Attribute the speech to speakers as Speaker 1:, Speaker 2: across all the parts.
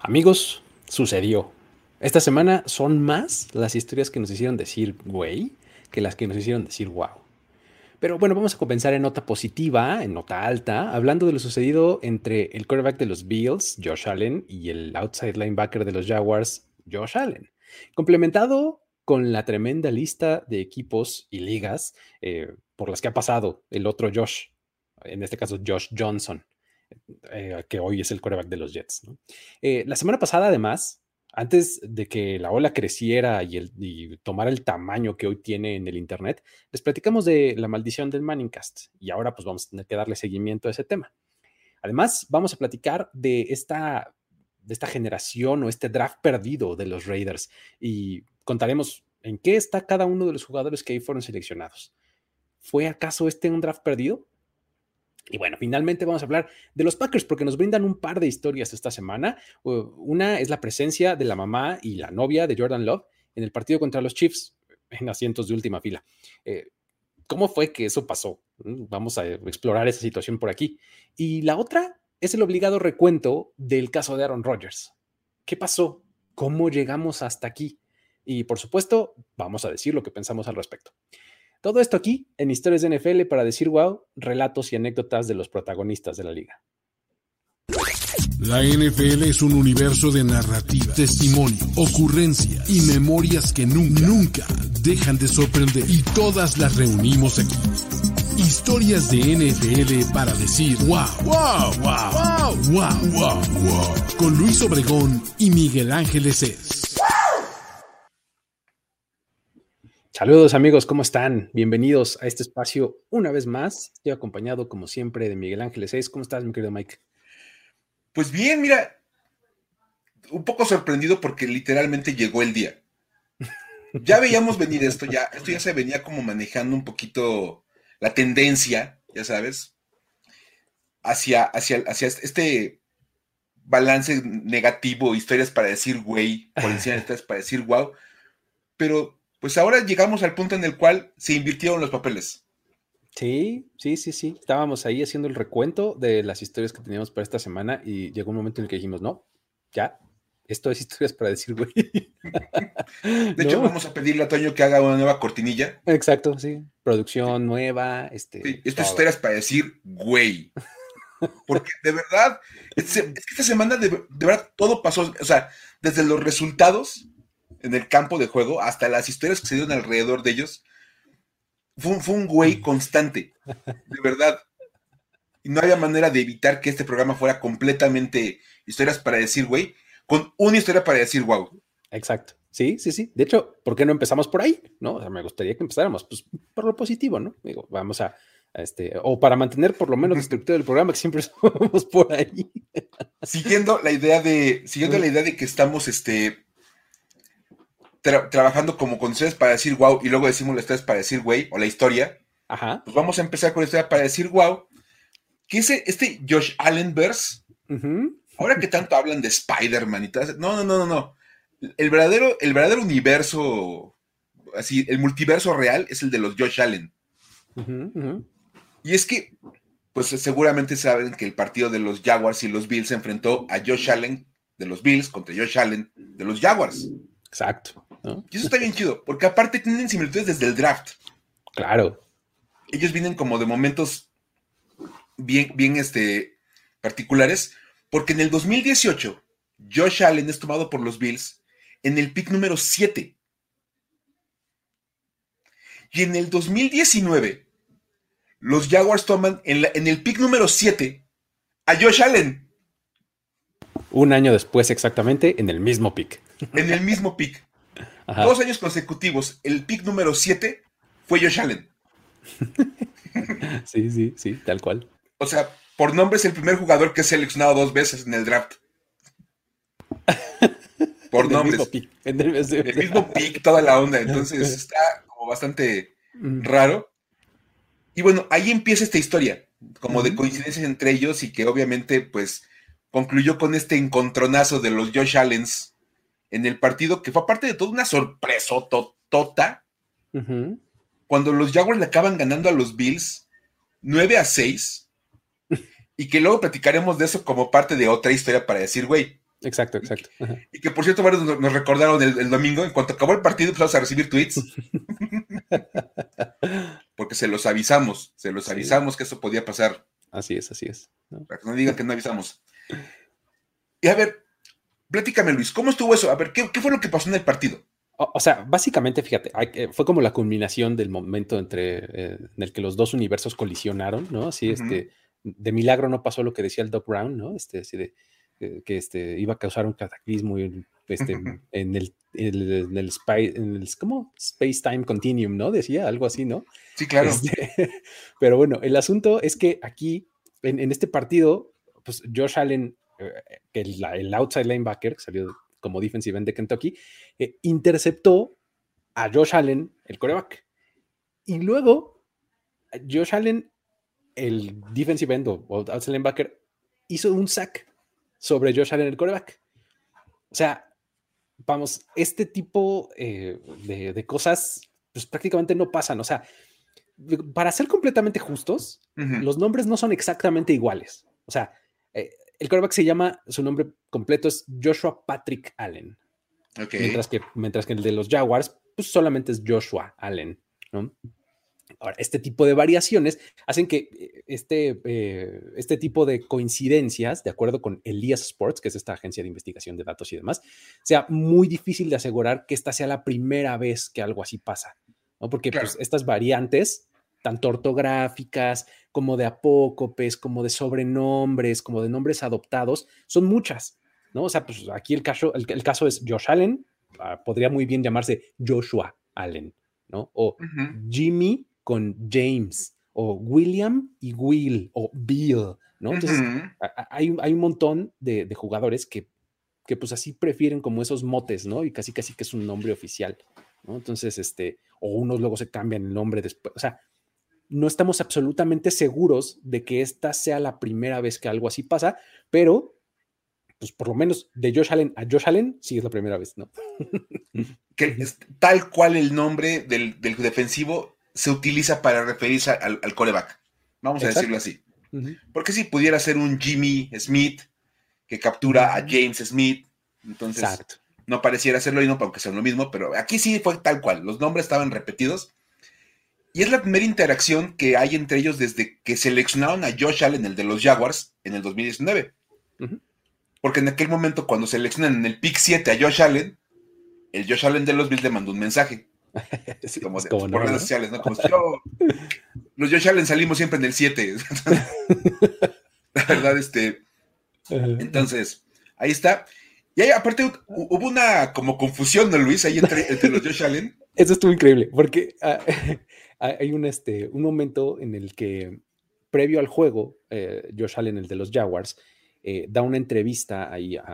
Speaker 1: Amigos, sucedió. Esta semana son más las historias que nos hicieron decir güey que las que nos hicieron decir wow. Pero bueno, vamos a comenzar en nota positiva, en nota alta, hablando de lo sucedido entre el quarterback de los Bills, Josh Allen, y el outside linebacker de los Jaguars, Josh Allen. Complementado con la tremenda lista de equipos y ligas eh, por las que ha pasado el otro Josh, en este caso Josh Johnson. Eh, que hoy es el coreback de los Jets. Eh, la semana pasada, además, antes de que la ola creciera y, el, tomara el tamaño que hoy tiene en el Internet, les platicamos de la maldición del Manningcast y ahora pues vamos a tener que darle seguimiento a ese tema. Además, vamos a platicar de esta, de esta generación o este draft perdido de los Raiders y contaremos en qué está cada uno de los jugadores que ahí fueron seleccionados. ¿Fue acaso este un draft perdido? Y bueno, finalmente vamos a hablar de los Packers porque nos brindan un par de historias esta semana. Una es la presencia de la mamá y la novia de Jordan Love en el partido contra los Chiefs en asientos de última fila. Eh, ¿Cómo fue que eso pasó? Mm, vamos a explorar esa situación por aquí. Y la otra es el obligado recuento del caso de Aaron Rodgers. ¿Qué pasó? ¿Cómo llegamos hasta aquí? Y por supuesto, vamos a decir lo que pensamos al respecto. Todo esto aquí en Historias de NFL para decir wow, relatos y anécdotas de los protagonistas de la liga.
Speaker 2: La NFL es un universo de narrativa, testimonio, ocurrencia y memorias que nunca, dejan de sorprender y todas las reunimos aquí. Historias de NFL para decir wow, wow, wow, wow, wow, wow, wow. Con Luis Obregón y Miguel Ángeles es.
Speaker 1: Saludos amigos, ¿cómo están? Bienvenidos a este espacio una vez más. Estoy acompañado como siempre de Miguel Ángeles 6. ¿Cómo estás, mi querido Mike?
Speaker 3: Pues bien, mira, un poco sorprendido porque literalmente llegó el día. Ya veíamos venir esto, ya, esto ya se venía como manejando un poquito la tendencia, ya sabes, hacia, hacia, hacia este balance negativo, historias para decir güey, policías para decir wow, pero pues ahora llegamos al punto en el cual se invirtieron los papeles.
Speaker 1: Sí, sí, sí, sí. Estábamos ahí haciendo el recuento de las historias que teníamos para esta semana y llegó un momento en el que dijimos, no, ya, esto es historias para decir, güey.
Speaker 3: De hecho, vamos a pedirle a Toño que haga una nueva cortinilla.
Speaker 1: Exacto, sí. Producción nueva. Este,
Speaker 3: sí, esto es historias para decir, güey. Porque de verdad, es, que esta semana de, de verdad todo pasó. O sea, desde los resultados en el campo de juego, hasta las historias que se dieron alrededor de ellos, fue, un güey constante, de verdad. Y no había manera de evitar que este programa fuera completamente historias para decir güey, con una historia para decir wow.
Speaker 1: Exacto. Sí, sí, sí. De hecho, ¿por qué no empezamos por ahí? ¿No? O sea, me gustaría que empezáramos pues, por lo positivo, ¿no? Digo, vamos a, este, o para mantener por lo menos la estructura del programa, que siempre somos por ahí.
Speaker 3: Siguiendo la idea de, siguiendo la idea de que estamos, este, trabajando como condiciones para decir wow y luego decimos las historias para decir güey o la historia, Ajá. pues vamos a empezar con la historia para decir wow. ¿Qué es este Josh Allen verse? Ahora que tanto hablan de Spider-Man y todo, no, no, no, no, no. El verdadero, el verdadero universo, así, el multiverso real es el de los Josh Allen. y es que, pues seguramente saben que el partido de los Jaguars y los Bills se enfrentó a Josh Allen de los Bills contra Josh Allen de los Jaguars.
Speaker 1: Exacto.
Speaker 3: Y eso está bien chido, porque aparte tienen similitudes desde el draft.
Speaker 1: Claro.
Speaker 3: Ellos vienen como de momentos bien, bien este, particulares, porque en el 2018, Josh Allen es tomado por los Bills en el pick número 7. Y en el 2019, los Jaguars toman en, en el pick número 7 a Josh Allen.
Speaker 1: Un año después, exactamente, en el mismo pick.
Speaker 3: En el mismo pick. Dos años consecutivos, el pick número 7 fue Josh Allen.
Speaker 1: sí, sí, sí, tal cual.
Speaker 3: O sea, por nombre es el primer jugador que ha seleccionado dos veces en el draft. Por nombre. En el, mismo pick, toda la onda. Entonces está como bastante raro. Y bueno, ahí empieza esta historia, como de coincidencias entre ellos y que obviamente, pues, concluyó con este encontronazo de los Josh Allens en el partido que fue aparte de todo una sorpresa totota. Cuando los Jaguars le acaban ganando a los Bills 9 a 6. y que luego platicaremos de eso como parte de otra historia para decir, güey,
Speaker 1: Exacto, exacto.
Speaker 3: Y que por cierto, varios nos recordaron el, domingo, en cuanto acabó el partido empezamos a recibir tweets. Porque se los avisamos, se los avisamos que eso podía pasar.
Speaker 1: Así es, así es.
Speaker 3: Para que no digan que no avisamos. Y a ver, platícame Luis, ¿cómo estuvo eso? A ver, ¿qué, fue lo que pasó en el partido?
Speaker 1: O, sea, básicamente, fíjate, eh, fue como la culminación del momento entre eh, en el que los dos universos colisionaron, ¿no? Así, este, de milagro no pasó lo que decía el Doc Brown, ¿no? Este, así de, que este, iba a causar un cataclismo este, en, el, en el, Space Time Continuum, ¿no? Decía algo así, ¿no?
Speaker 3: Sí, claro.
Speaker 1: Este, pero bueno, el asunto es que aquí, en, este partido, pues Josh Allen, eh, el, el, outside linebacker, que salió como defensive end de Kentucky, eh, interceptó a Josh Allen, el coreback. Y luego, Josh Allen, el defensive end o outside linebacker, hizo un sack sobre Josh Allen, el coreback. O sea, vamos, este tipo eh, de, cosas pues prácticamente no pasan. O sea, para ser completamente justos, los nombres no son exactamente iguales. O sea, eh, el coreback se llama, su nombre completo es Joshua Patrick Allen. Mientras, que, mientras que el de los Jaguars, pues solamente es Joshua Allen. ¿no? Ahora, este tipo de variaciones hacen que eh, este, eh, este tipo de coincidencias, de acuerdo con Elias Sports, que es esta agencia de investigación de datos y demás, sea muy difícil de asegurar que esta sea la primera vez que algo así pasa, ¿no? Porque pues, estas variantes, tanto ortográficas como de apócopes, como de sobrenombres, como de nombres adoptados, son muchas, ¿no? O sea, pues aquí el caso, el, caso es Josh Allen, ah, podría muy bien llamarse Joshua Allen, ¿no? O Jimmy con James o William y Will o Bill, ¿no? Entonces, hay, hay, un montón de, jugadores que, que, pues así prefieren como esos motes, ¿no? Y casi casi que es un nombre oficial, ¿no? Entonces, este, o unos luego se cambian el nombre después, o sea, no estamos absolutamente seguros de que esta sea la primera vez que algo así pasa, pero pues por lo menos de Josh Allen a Josh Allen sí es la primera vez, ¿no?
Speaker 3: que es tal cual el nombre del, del defensivo se utiliza para referirse al, coreback. Vamos a decirlo así. Porque si pudiera ser un Jimmy Smith que captura a James Smith, entonces no pareciera ser lo mismo, aunque sea lo mismo, pero aquí sí fue tal cual. Los nombres estaban repetidos. Y es la primera interacción que hay entre ellos desde que seleccionaron a Josh Allen, el de los Jaguars, en el 2019. Porque en aquel momento, cuando seleccionan en el pick 7 a Josh Allen, el Josh Allen de los Bills le mandó un mensaje como, por redes sociales, ¿no? Como si yo, los Josh Allen salimos siempre en el 7. la verdad, este. Entonces, ahí está. Y ahí, aparte, hubo una como confusión, ¿no, Luis? Ahí entre, los Josh Allen.
Speaker 1: Eso estuvo increíble, porque ah, hay un, este, un momento en el que, previo al juego, eh, Josh Allen, el de los Jaguars, eh, da una entrevista ahí a,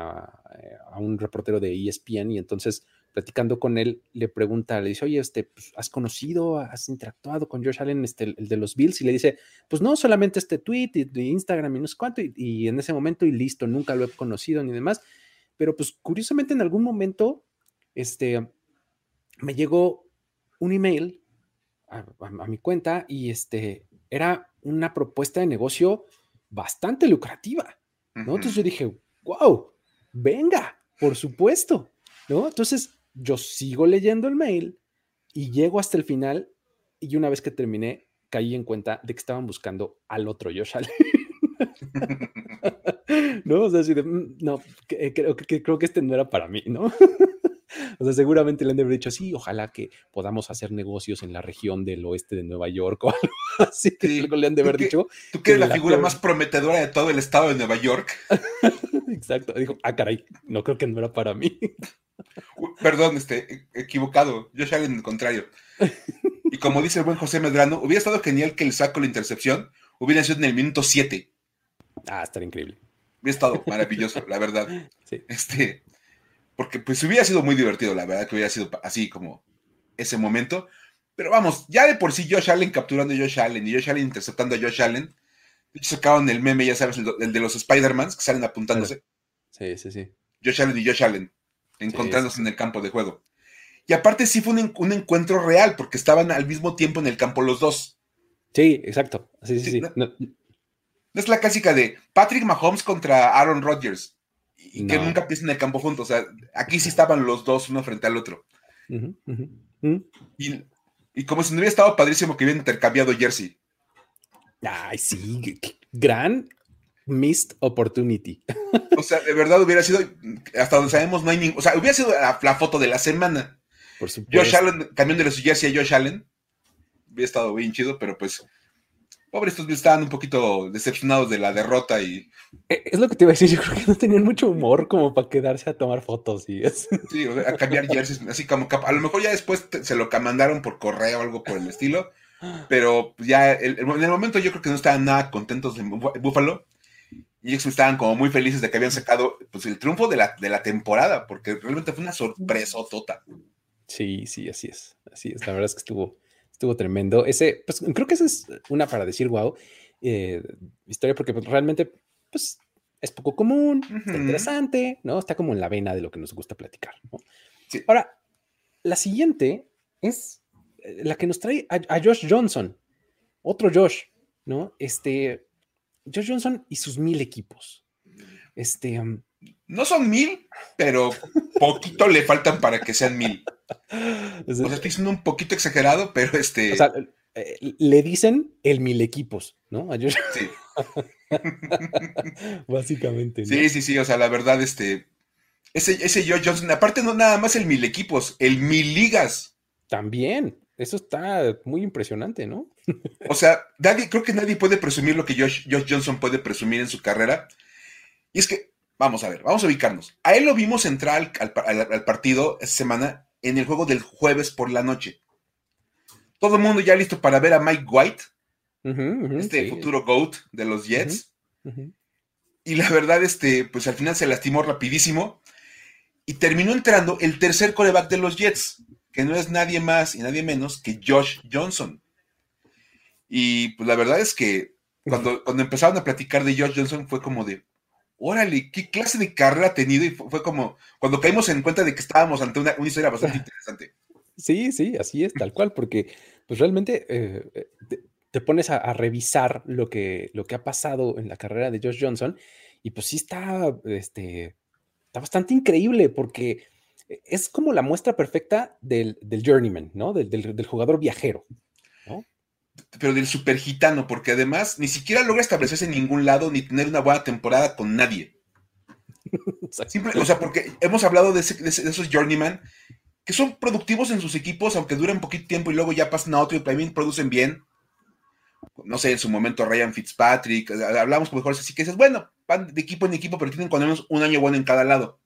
Speaker 1: a, un reportero de ESPN y entonces platicando con él, le pregunta, le dice, oye, este, pues, ¿has conocido, has interactuado con Josh Allen, este, el de los Bills? Y le dice, pues no, solamente este tweet de Instagram y no sé cuánto, y, en ese momento y listo, nunca lo he conocido ni demás. Pero pues curiosamente en algún momento, este, me llegó un email a, mi cuenta y este, era una propuesta de negocio bastante lucrativa, ¿no? Entonces yo dije, wow, venga, por supuesto, ¿no? Entonces yo sigo leyendo el mail y llego hasta el final y una vez que terminé caí en cuenta de que estaban buscando al otro Josh Allen. no, o sea, así de, mm, no, eh, creo que, creo que este no era para mí, ¿no? o sea, seguramente le han de haber dicho, sí, ojalá que podamos hacer negocios en la región del oeste de Nueva York o algo así, que le han de haber dicho.
Speaker 3: Tú que eres la figura más prometedora de todo el estado de Nueva York.
Speaker 1: Exacto, dijo, ah, caray, no creo que no era para mí.
Speaker 3: Perdón, este, equivocado. Yo Allen, en el contrario. Y como dice el buen José Medrano, hubiera estado genial que el saco la intercepción hubiera sido en el minuto 7.
Speaker 1: Ah, estaría increíble.
Speaker 3: Hubiera estado maravilloso, la verdad. Este, porque pues hubiera sido muy divertido, la verdad, que hubiera sido así como ese momento. Pero vamos, ya de por sí Josh Allen capturando a Josh Allen y Josh Allen interceptando a Josh Allen. Sacaron el meme, ya sabes, el, de los Spider-Mans que salen apuntándose.
Speaker 1: Sí, sí, sí.
Speaker 3: Josh Allen y Josh Allen encontrándose en el campo de juego. Y aparte sí fue un, encuentro real, porque estaban al mismo tiempo en el campo los dos.
Speaker 1: Sí, exacto. Sí, sí,
Speaker 3: no, es la clásica de Patrick Mahomes contra Aaron Rodgers. y, que nunca piensen en el campo juntos. O sea, aquí sí estaban los dos uno frente al otro. Y, y, como si no hubiera estado padrísimo que hubieran intercambiado jersey.
Speaker 1: Ay, sí, gran missed opportunity.
Speaker 3: O sea, de verdad hubiera sido, hasta donde sabemos, no hay ningún. O sea, hubiera sido la, foto de la semana. Por supuesto. Josh Allen, cambiándole su jersey a Josh Allen. Hubiera estado bien chido, pero pues. Pobres, estos estaban un poquito decepcionados de la derrota y.
Speaker 1: Eh, es lo que te iba a decir, yo creo que no tenían mucho humor como para quedarse a tomar fotos y eso.
Speaker 3: Sí, a cambiar jerseys, así como a lo mejor ya después se lo mandaron por correo o algo por el estilo, pero ya en el momento yo creo que no estaban nada contentos en Buffalo y ellos estaban como muy felices de que habían sacado pues, el triunfo de la, de la temporada, porque realmente fue una sorpresa tota.
Speaker 1: Sí, sí, así es. Así es. La verdad es que estuvo, estuvo tremendo. Ese, pues creo que esa es una para decir wow eh, historia, porque pues, realmente, pues es poco común, interesante, ¿no? Está como en la vena de lo que nos gusta platicar. Ahora, la siguiente es eh, la que nos trae a, a Josh Johnson, otro Josh, ¿no? Este, Josh Johnson y sus mil equipos. Este.
Speaker 3: no son mil, pero poquito le faltan para que sean mil. O sea, estoy siendo un poquito exagerado, pero este. O sea,
Speaker 1: eh, le dicen el mil equipos, ¿no? A Josh. Sí. Básicamente.
Speaker 3: Sí, sí, sí. O sea, la verdad, este. Ese, ese Josh Johnson, aparte no nada más el mil equipos, el mil ligas.
Speaker 1: También. Eso está muy impresionante, ¿no?
Speaker 3: O sea, nadie, creo que nadie puede presumir lo que Josh, Johnson puede presumir en su carrera. Y es que, vamos a ver, vamos a ubicarnos. A él lo vimos entrar al, partido esta semana en el juego del jueves por la noche. Todo el mundo ya listo para ver a Mike White, este futuro GOAT de los Jets. Y la verdad, este, pues al final se lastimó rapidísimo y terminó entrando el tercer coreback de los Jets que no es nadie más y nadie menos que Josh Johnson. Y pues la verdad es que cuando, cuando empezaron a platicar de Josh Johnson fue como de, órale, ¿qué clase de carrera ha tenido? Y fue, como cuando caímos en cuenta de que estábamos ante una, historia bastante interesante.
Speaker 1: Sí, sí, así es, tal cual, porque pues realmente eh, te, pones a, revisar lo que, lo que ha pasado en la carrera de Josh Johnson y pues sí está, este, está bastante increíble porque e, es como la muestra perfecta del, journeyman, ¿no? Del, jugador viajero.
Speaker 3: Pero del super gitano, porque además ni siquiera logra establecerse en ningún lado ni tener una buena temporada con nadie. o sea, porque hemos hablado de, esos journeyman que son productivos en sus equipos, aunque duren poquito tiempo y luego ya pasan a otro y también producen bien. No sé, en su momento Ryan Fitzpatrick, hablamos con mejores así que dices, bueno, van de equipo en equipo, pero tienen cuando menos un año bueno en cada lado.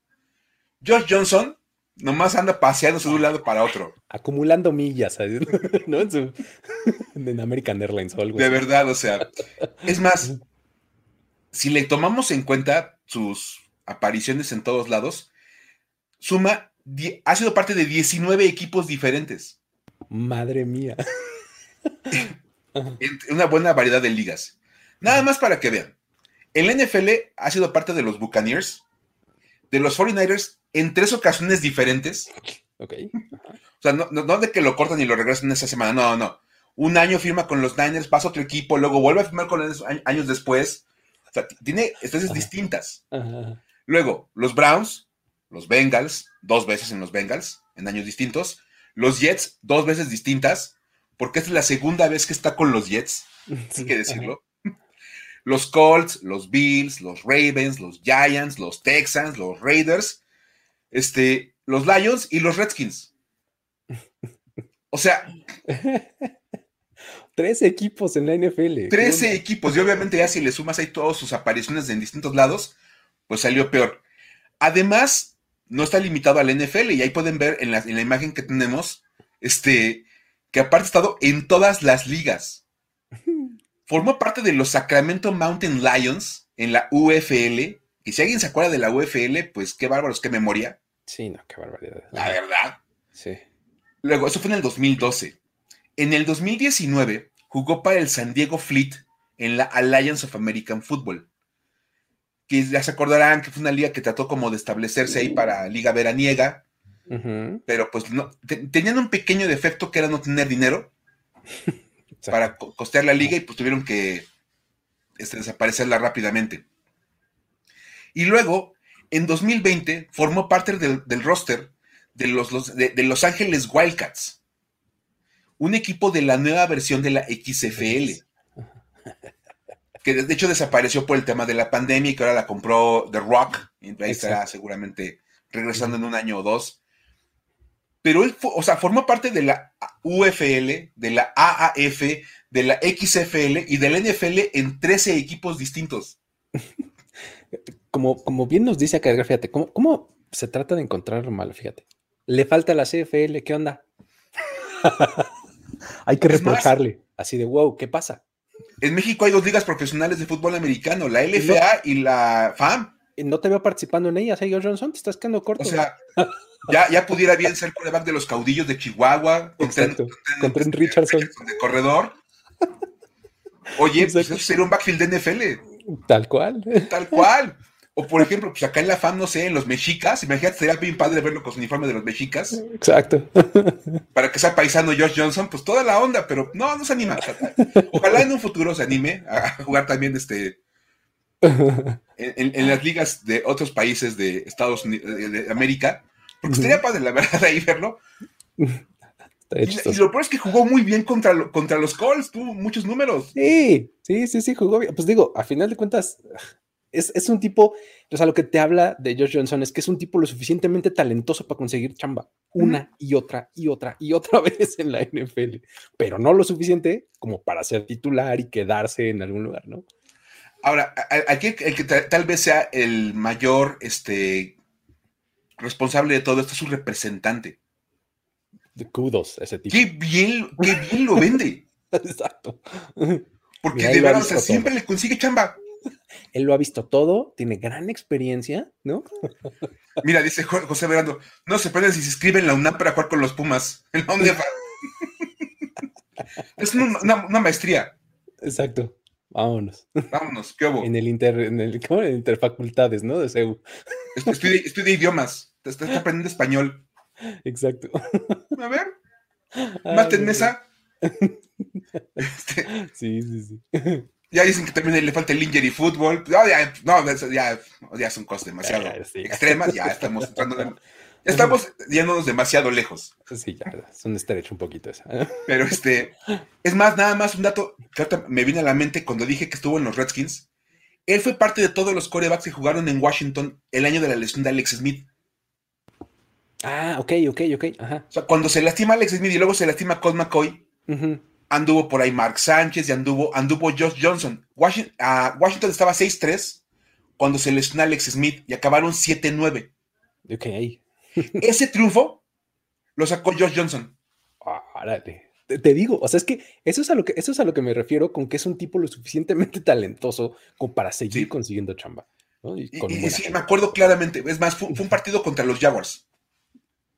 Speaker 3: Josh Johnson Nomás anda paseándose de un lado para otro.
Speaker 1: Acumulando millas, ¿no? En, American Airlines o algo
Speaker 3: De verdad, o sea. Es más, si le tomamos en cuenta sus apariciones en todos lados, suma, ha sido parte de 19 equipos diferentes.
Speaker 1: Madre mía.
Speaker 3: Una buena variedad de ligas. Nada más para que vean. En la NFL ha sido parte de los Buccaneers, de los 49ers en tres ocasiones diferentes.
Speaker 1: Ok.
Speaker 3: O sea, no, de que lo cortan y lo regresan esa semana, no, no. Un año firma con los Niners, pasa otro equipo, luego vuelve a firmar con ellos años después. O sea, tiene especies distintas. Luego, los Browns, los Bengals, dos veces en los Bengals, en años distintos. Los Jets, dos veces distintas, porque es la segunda vez que está con los Jets, hay que decirlo. Los Colts, los Bills, los Ravens, los Giants, los Texans, los Raiders este, los Lions y los Redskins. O sea.
Speaker 1: Trece equipos en la NFL.
Speaker 3: Trece equipos. Y obviamente ya si le sumas ahí todas sus apariciones en distintos lados, pues salió peor. Además, no está limitado al NFL. Y ahí pueden ver en la, en la imagen que tenemos, este, que aparte ha estado en todas las ligas. Formó parte de los Sacramento Mountain Lions en la UFL y si alguien se acuerda de la UFL, pues qué bárbaros, qué memoria.
Speaker 1: Sí, no, qué barbaridad.
Speaker 3: La verdad.
Speaker 1: Sí.
Speaker 3: Luego, eso fue en el 2012. En el 2019 jugó para el San Diego Fleet en la Alliance of American Football. Que ya se acordarán que fue una liga que trató como de establecerse ahí para liga veraniega. Pero pues no, tenían un pequeño defecto que era no tener dinero para costear la liga y pues tuvieron que este, desaparecerla rápidamente. Y luego, en 2020 formó parte del, roster de los, de, Los Ángeles Wildcats, un equipo de la nueva versión de la XFL, que de hecho desapareció por el tema de la pandemia y que ahora la compró The Rock, y ahí estará seguramente regresando en un año o dos. Pero él, o sea, formó parte de la UFL, de la AAF, de la XFL y de la NFL en 13 equipos distintos.
Speaker 1: Como, como bien nos dice acá, fíjate, ¿cómo, ¿cómo se trata de encontrar lo malo? Fíjate. Le falta la CFL, ¿qué onda? hay que reprocharle. Así de, wow, ¿qué pasa?
Speaker 3: En México hay dos ligas profesionales de fútbol americano, la LFA y la FAM.
Speaker 1: No te veo participando en ellas, ¿eh, Johnson? Te estás quedando corto.
Speaker 3: O sea, ya, ya pudiera bien ser coreback de los caudillos de Chihuahua.
Speaker 1: Exacto. Con, Trent Richardson.
Speaker 3: De corredor. Oye, pues eso sería un backfield de NFL.
Speaker 1: Tal cual.
Speaker 3: Tal cual. O por ejemplo, pues acá en la FAM, no sé, en los mexicas, imagínate, sería bien padre verlo con su uniforme de los mexicas.
Speaker 1: Exacto.
Speaker 3: Para que sea paisano Josh Johnson, pues toda la onda, pero no, no se anima. Ojalá en un futuro se anime a jugar también este en, las ligas de otros países de Estados Unidos, de América, porque estaría padre, la verdad, ahí verlo. Y, lo peor es que jugó muy bien contra, contra los Colts, tuvo muchos números.
Speaker 1: Sí, sí, sí, sí, jugó bien. Pues digo, a final de cuentas, es, un tipo, o sea, lo que te habla de Josh Johnson es que es un tipo lo suficientemente talentoso para conseguir chamba una y otra y otra y otra vez en la NFL, pero no lo suficiente como para ser titular y quedarse en algún lugar, ¿no?
Speaker 3: Ahora, aquí el que tal vez sea el mayor este, responsable de todo esto es su representante.
Speaker 1: De kudos, ese tipo.
Speaker 3: Qué bien, qué bien lo vende. Exacto. Porque de verdad, o sea, siempre le consigue chamba.
Speaker 1: Él lo ha visto todo, tiene gran experiencia, ¿no?
Speaker 3: Mira, dice José Verando, no se puede si se inscribe en la UNAM para jugar con los Pumas. En la es una, maestría.
Speaker 1: Exacto. Vámonos.
Speaker 3: Vámonos, ¿qué hubo?
Speaker 1: En el, inter, en el ¿cómo? En interfacultades, ¿no? De CEU.
Speaker 3: Estudia, idiomas. Te estás aprendiendo español.
Speaker 1: Exacto.
Speaker 3: A ver. Mate en mesa.
Speaker 1: Este, sí, sí, sí.
Speaker 3: Ya dicen que también le falta el y fútbol. No, ya, no, ya, ya son cosas demasiado extremas. Ya estamos entrando en, Estamos yéndonos demasiado lejos.
Speaker 1: Sí, ya, es un estrecho un poquito esa. ¿eh?
Speaker 3: Pero este, es más, nada más un dato que me viene a la mente cuando dije que estuvo en los Redskins. Él fue parte de todos los corebacks que jugaron en Washington el año de la lesión de Alex Smith.
Speaker 1: Ah, ok, ok, ok. Ajá.
Speaker 3: O sea, cuando se lastima Alex Smith y luego se lastima Colt McCoy, anduvo por ahí Mark Sánchez y anduvo, anduvo Josh Johnson. Washington, ah, Washington estaba 6-3 cuando se lesionó Alex Smith y acabaron 7-9.
Speaker 1: Ok.
Speaker 3: Ese triunfo lo sacó Josh Johnson.
Speaker 1: Te, digo, o sea, es que eso es, a lo que eso es a lo que me refiero con que es un tipo lo suficientemente talentoso como para seguir consiguiendo chamba.
Speaker 3: Y, sí, me acuerdo claramente. Es más, fue, un partido contra los Jaguars.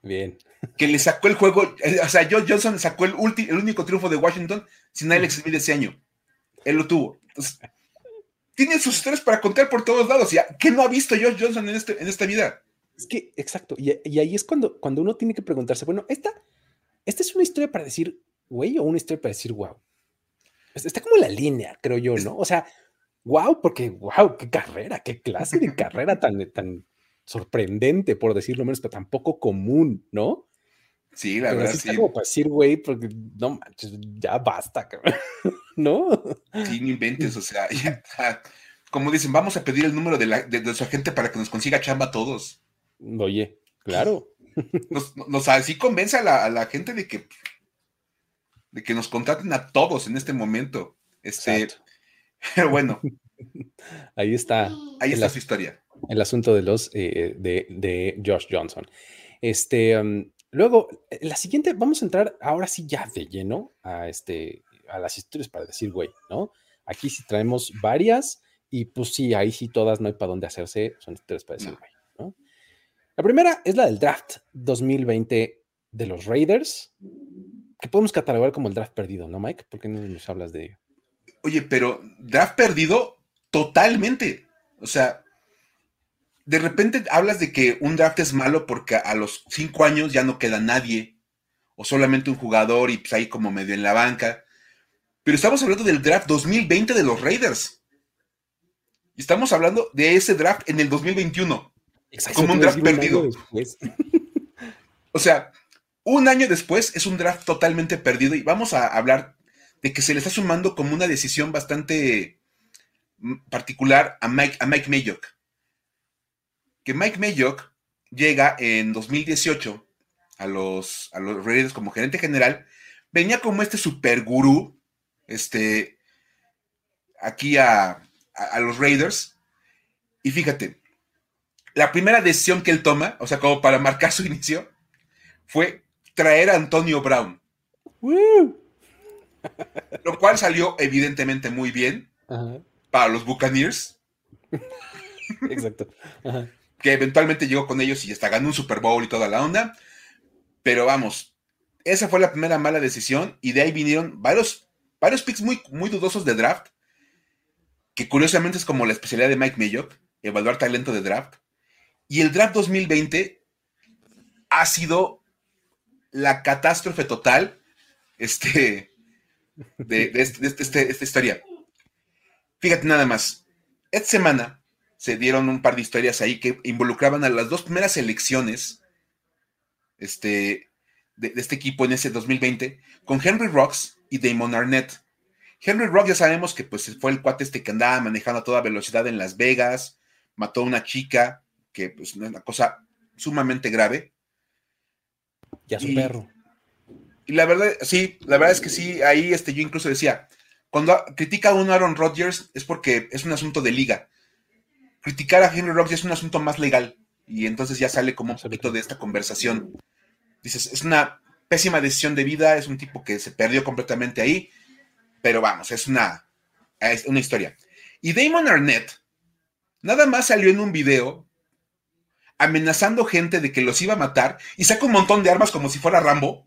Speaker 1: Bien.
Speaker 3: Que le sacó el juego. Eh, o sea, Josh Johnson sacó el, el único triunfo de Washington sin Alex Smith ese año. Él lo tuvo. tiene sus historias para contar por todos lados. Ya, ¿Qué no ha visto Josh Johnson en, este, en esta vida?
Speaker 1: Es que, exacto. Y, ahí es cuando, cuando uno tiene que preguntarse, bueno, ¿esta, ¿esta es una historia para decir, güey, o una historia para decir, wow? Está como la línea, creo yo, ¿no? O sea, wow, porque, wow, qué carrera, qué clase de carrera tan, tan sorprendente, por decirlo menos, pero tampoco común, ¿no?
Speaker 3: Sí, la verdad, sí.
Speaker 1: Está como para decir, güey, porque no manches, ya basta, ¿no?
Speaker 3: Sí, no inventes, o sea, como dicen, vamos a pedir el número de, la, de, de su agente para que nos consiga chamba a todos.
Speaker 1: Oye, claro.
Speaker 3: Nos, así convence a la, gente de que, de que nos contraten a todos en este momento. Este, pero bueno.
Speaker 1: Ahí está.
Speaker 3: Ahí está su historia.
Speaker 1: El asunto de los eh, de, Josh Johnson. Este, um, luego, la siguiente, vamos a entrar ahora sí ya de lleno a este, a las historias para decir, güey, ¿no? Aquí sí traemos varias, y pues sí, ahí sí todas no hay para dónde hacerse, son historias para decir, güey. La primera es la del draft 2020 de los Raiders, que podemos catalogar como el draft perdido, ¿no, Mike? ¿Por qué no nos hablas de ello?
Speaker 3: Oye, pero draft perdido totalmente. O sea, de repente hablas de que un draft es malo porque a los cinco años ya no queda nadie, o solamente un jugador y pues ahí como medio en la banca. Pero estamos hablando del draft 2020 de los Raiders. Y estamos hablando de ese draft en el 2021. como un draft perdido. o sea, un año después es un draft totalmente perdido y vamos a hablar de que se le está sumando como una decisión bastante mm, particular a Mike, a Mike Mayock. Que Mike Mayock llega en 2018 a los, a los Raiders como gerente general, venía como este super gurú, este, aquí a, a los Raiders. Y fíjate, la primera decisión que él toma, o sea, como para marcar su inicio, fue traer a Antonio Brown. Lo cual salió evidentemente muy bien para los Buccaneers.
Speaker 1: Exacto.
Speaker 3: Que eventualmente llegó con ellos y hasta ganó un Super Bowl y toda la onda. Pero vamos, esa fue la primera mala decisión y de ahí vinieron varios, varios picks muy, muy dudosos de draft, que curiosamente es como la especialidad de Mike Mayock, evaluar talento de draft. Y el draft 2020 ha sido la catástrofe total este, de, este, este, esta historia. Fíjate nada más. Esta semana se dieron un par de historias ahí que involucraban a las dos primeras elecciones este, de, este equipo en ese 2020 con Henry Rocks y Damon Arnett. Henry Rocks ya sabemos que pues, fue el cuate este que andaba manejando a toda velocidad en Las Vegas, mató a una chica, que pues, es una cosa sumamente grave.
Speaker 1: Y a su perro.
Speaker 3: Y la verdad, sí, la verdad es que sí, ahí este, yo incluso decía, cuando critica a uno Aaron Rodgers es porque es un asunto de liga. Criticar a Henry Rocks es un asunto más legal. Y entonces ya sale como un poquito de esta conversación. Dices, es una pésima decisión de vida, es un tipo que se perdió completamente ahí, pero vamos, es una, es una historia. Y Damon Arnett nada más salió en un video amenazando gente de que los iba a matar y saca un montón de armas como si fuera Rambo.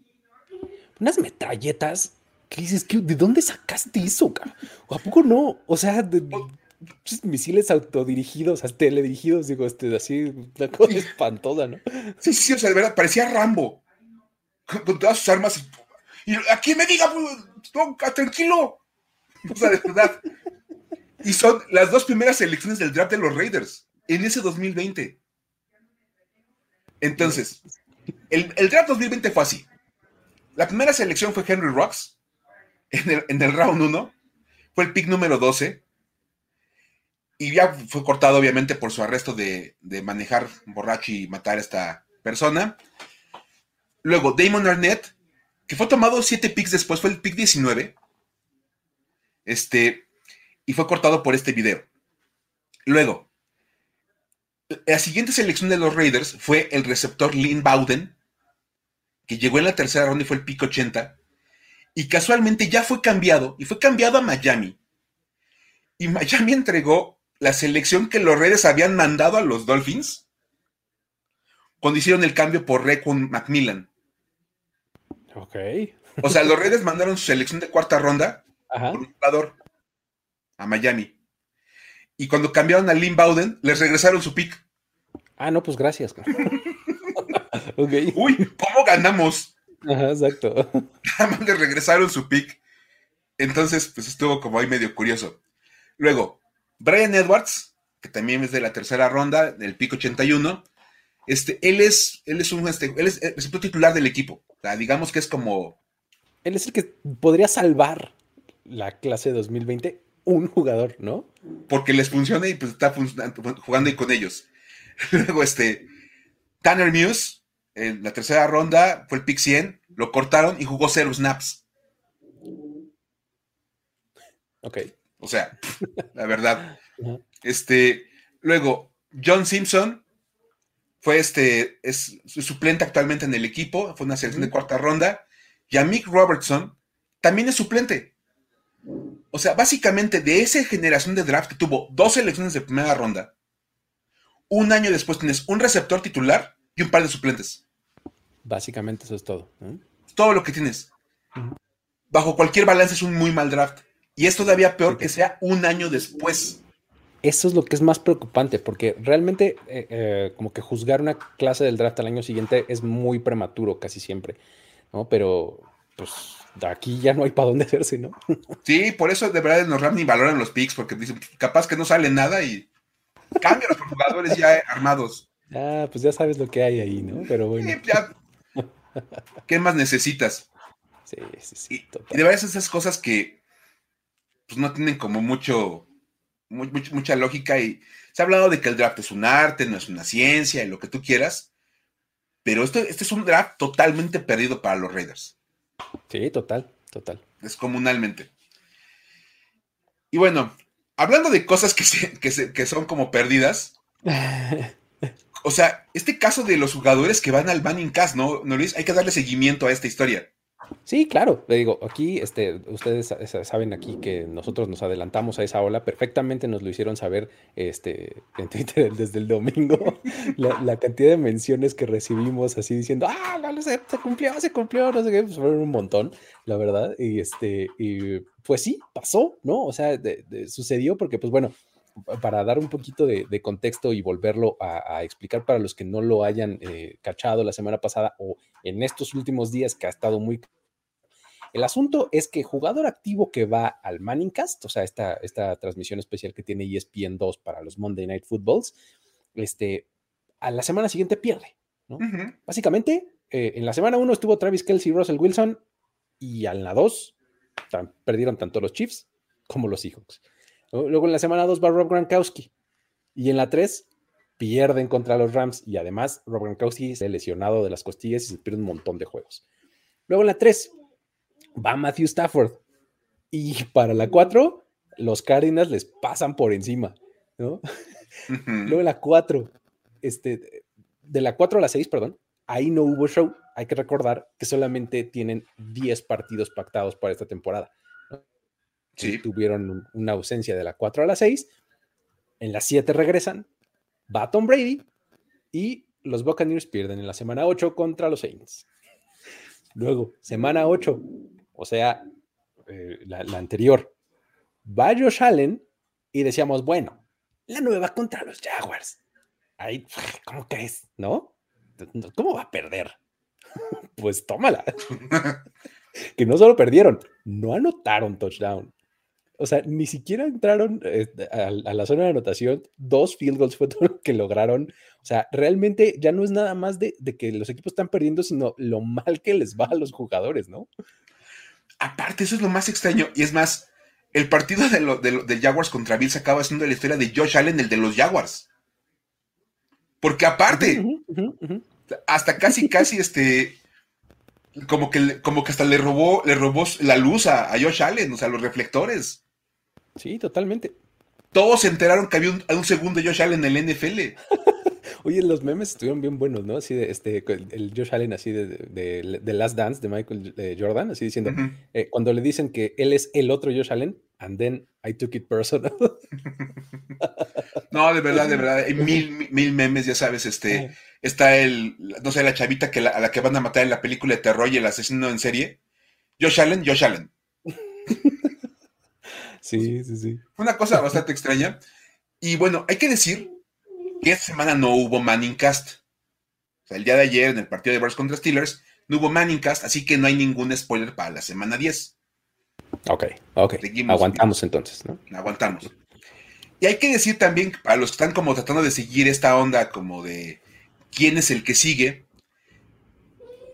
Speaker 1: Unas metralletas. ¿Qué dices? ¿De dónde sacaste eso? ¿O a poco no? O sea, de, misiles autodirigidos, teledirigidos, digo, este, así, una cosa espantosa, ¿no?
Speaker 3: Sí, sí, o sea, de verdad, parecía Rambo con, todas sus armas. Y aquí me diga, pues, tranquilo. O sea, de verdad. Y son las dos primeras elecciones del draft de los Raiders en ese 2020. Entonces, el, draft 2020 fue así. La primera selección fue Henry Rocks en el, round 1. Fue el pick número 12. Y ya fue cortado, obviamente, por su arresto de, de manejar borracho y matar a esta persona. Luego, Damon Arnett, que fue tomado siete picks después, fue el pick 19. Este, y fue cortado por este video. Luego, la siguiente selección de los Raiders fue el receptor Lynn Bowden, que llegó en la tercera ronda y fue el pick 80. Y casualmente ya fue cambiado, y fue cambiado a Miami. Y Miami entregó la selección que los Raiders habían mandado a los Dolphins cuando hicieron el cambio por Recon Macmillan.
Speaker 1: Ok.
Speaker 3: O sea, los Raiders mandaron su selección de cuarta ronda por un jugador a Miami. Y cuando cambiaron a Lynn Bowden, les regresaron su pick.
Speaker 1: Ah, no, pues gracias.
Speaker 3: okay. Uy, ¿cómo ganamos?
Speaker 1: Ajá, exacto.
Speaker 3: Nada más le regresaron su pick. Entonces, pues estuvo como ahí medio curioso. Luego, Brian Edwards, que también es de la tercera ronda, del pick 81. Este, él es, él es un este, él es el titular del equipo digamos que es como.
Speaker 1: Él es el que podría salvar la clase 2020, un jugador, ¿no?
Speaker 3: Porque les funciona y pues está jugando ahí con ellos. Luego, este. Tanner Muse, en la tercera ronda, fue el pick 100, lo cortaron y jugó cero snaps.
Speaker 1: Ok.
Speaker 3: O sea, la verdad. Este. Luego, John Simpson, fue este, es suplente actualmente en el equipo, fue una selección de cuarta ronda. Y a Mick Robertson también es suplente. O sea, básicamente de esa generación de draft que tuvo dos selecciones de primera ronda, un año después tienes un receptor titular y un par de suplentes.
Speaker 1: Básicamente eso es todo.
Speaker 3: Todo lo que tienes. Bajo cualquier balance es un muy mal draft. Y es todavía peor que sea un año después
Speaker 1: eso es lo que es más preocupante, porque realmente eh, eh, como que juzgar una clase del draft al año siguiente es muy prematuro casi siempre, ¿no? Pero pues de aquí ya no hay para dónde hacerse, ¿no?
Speaker 3: Sí, por eso de verdad los Rams ni valoran los picks, porque dicen, capaz que no sale nada y cambian los jugadores ya armados.
Speaker 1: Ah, pues ya sabes lo que hay ahí, ¿no? Pero bueno.
Speaker 3: ¿Qué más necesitas?
Speaker 1: Sí, sí, sí.
Speaker 3: Y, de varias esas cosas que pues no tienen como mucho, mucha lógica y se ha hablado de que el draft es un arte, no es una ciencia y lo que tú quieras, pero esto, este es un draft totalmente perdido para los Raiders.
Speaker 1: Sí, total, total.
Speaker 3: Es comunalmente. Y bueno, hablando de cosas que, que, son como perdidas, o sea, este caso de los jugadores que van al Manning Cast, ¿no, ¿no Luis? Hay que darle seguimiento a esta historia.
Speaker 1: Sí, claro. Le digo, aquí, este, ustedes saben aquí que nosotros nos adelantamos a esa ola. Perfectamente nos lo hicieron saber este, en Twitter desde el domingo. La, cantidad de menciones que recibimos así diciendo, ah, no, se, se cumplió, se cumplió, no sé qué, pues fueron un montón, la verdad. Y este, y pues sí, pasó, ¿no? O sea, sucedió porque, pues bueno, para dar un poquito de, contexto y volverlo a, explicar para los que no lo hayan eh, cachado la semana pasada o en estos últimos días que ha estado muy... El asunto es que jugador activo que va al Manningcast, o sea, esta, esta transmisión especial que tiene ESPN 2 para los Monday Night Footballs, este, a la semana siguiente pierde. Básicamente, eh, en la semana 1 estuvo Travis Kelsey y Russell Wilson y en la 2 perdieron tanto los Chiefs como los Seahawks. Luego en la semana 2 va Rob Gronkowski. Y en la 3 pierden contra los Rams. Y además Rob Gronkowski se ha lesionado de las costillas y se pierde un montón de juegos. Luego en la 3 va Matthew Stafford. Y para la 4 los Cardinals les pasan por encima. Luego en la 4, este, de la 4 a la 6, perdón, ahí no hubo show. Hay que recordar que solamente tienen 10 partidos pactados para esta temporada. Sí. Tuvieron una ausencia de la 4 a la 6. En la 7 regresan. Va Tom Brady. Y los Buccaneers pierden en la semana 8 contra los Saints. Luego, semana 8, o sea, eh, la, anterior, va Josh Allen y decíamos, bueno, la nueva contra los Jaguars. Ahí, ¿cómo crees? ¿No? ¿Cómo va a perder? pues tómala. que no solo perdieron, no anotaron touchdown. O sea, ni siquiera entraron este, a, la zona de anotación. Dos field goals fue todo lo que lograron. O sea, realmente ya no es nada más de, que los equipos están perdiendo, sino lo mal que les va a los jugadores, ¿no?
Speaker 3: Aparte, eso es lo más extraño. Y es más, el partido de, Jaguars contra Bills acaba siendo la historia de Josh Allen, el de los Jaguars. Porque aparte, hasta casi, casi este, como que, como que hasta le robó, le robó la luz a, a Josh Allen, o sea, los reflectores.
Speaker 1: Sí, totalmente.
Speaker 3: Todos se enteraron que había un, segundo Josh Allen en el NFL.
Speaker 1: Oye, los memes estuvieron bien buenos, ¿no? Así de este, el Josh Allen, así de, de, Last Dance de Michael eh, Jordan, así diciendo, eh, cuando le dicen que él es el otro Josh Allen, and then I took it personal.
Speaker 3: no, de verdad, de verdad, hay mil, mil memes, ya sabes, este, está el, no sé, la chavita que a la que van a matar en la película de terror y el asesino en serie. Josh Allen, Josh Allen.
Speaker 1: Sí, sí, sí.
Speaker 3: Una cosa bastante extraña. Y bueno, hay que decir que esta semana no hubo Manning Cast. O sea, el día de ayer en el partido de Bears contra Steelers no hubo Manning Cast, así que no hay ningún spoiler para la semana 10.
Speaker 1: Ok, ok. Aguantamos entonces, ¿no?
Speaker 3: Aguantamos. Y hay que decir también, para los que están como tratando de seguir esta onda como de quién es el que sigue,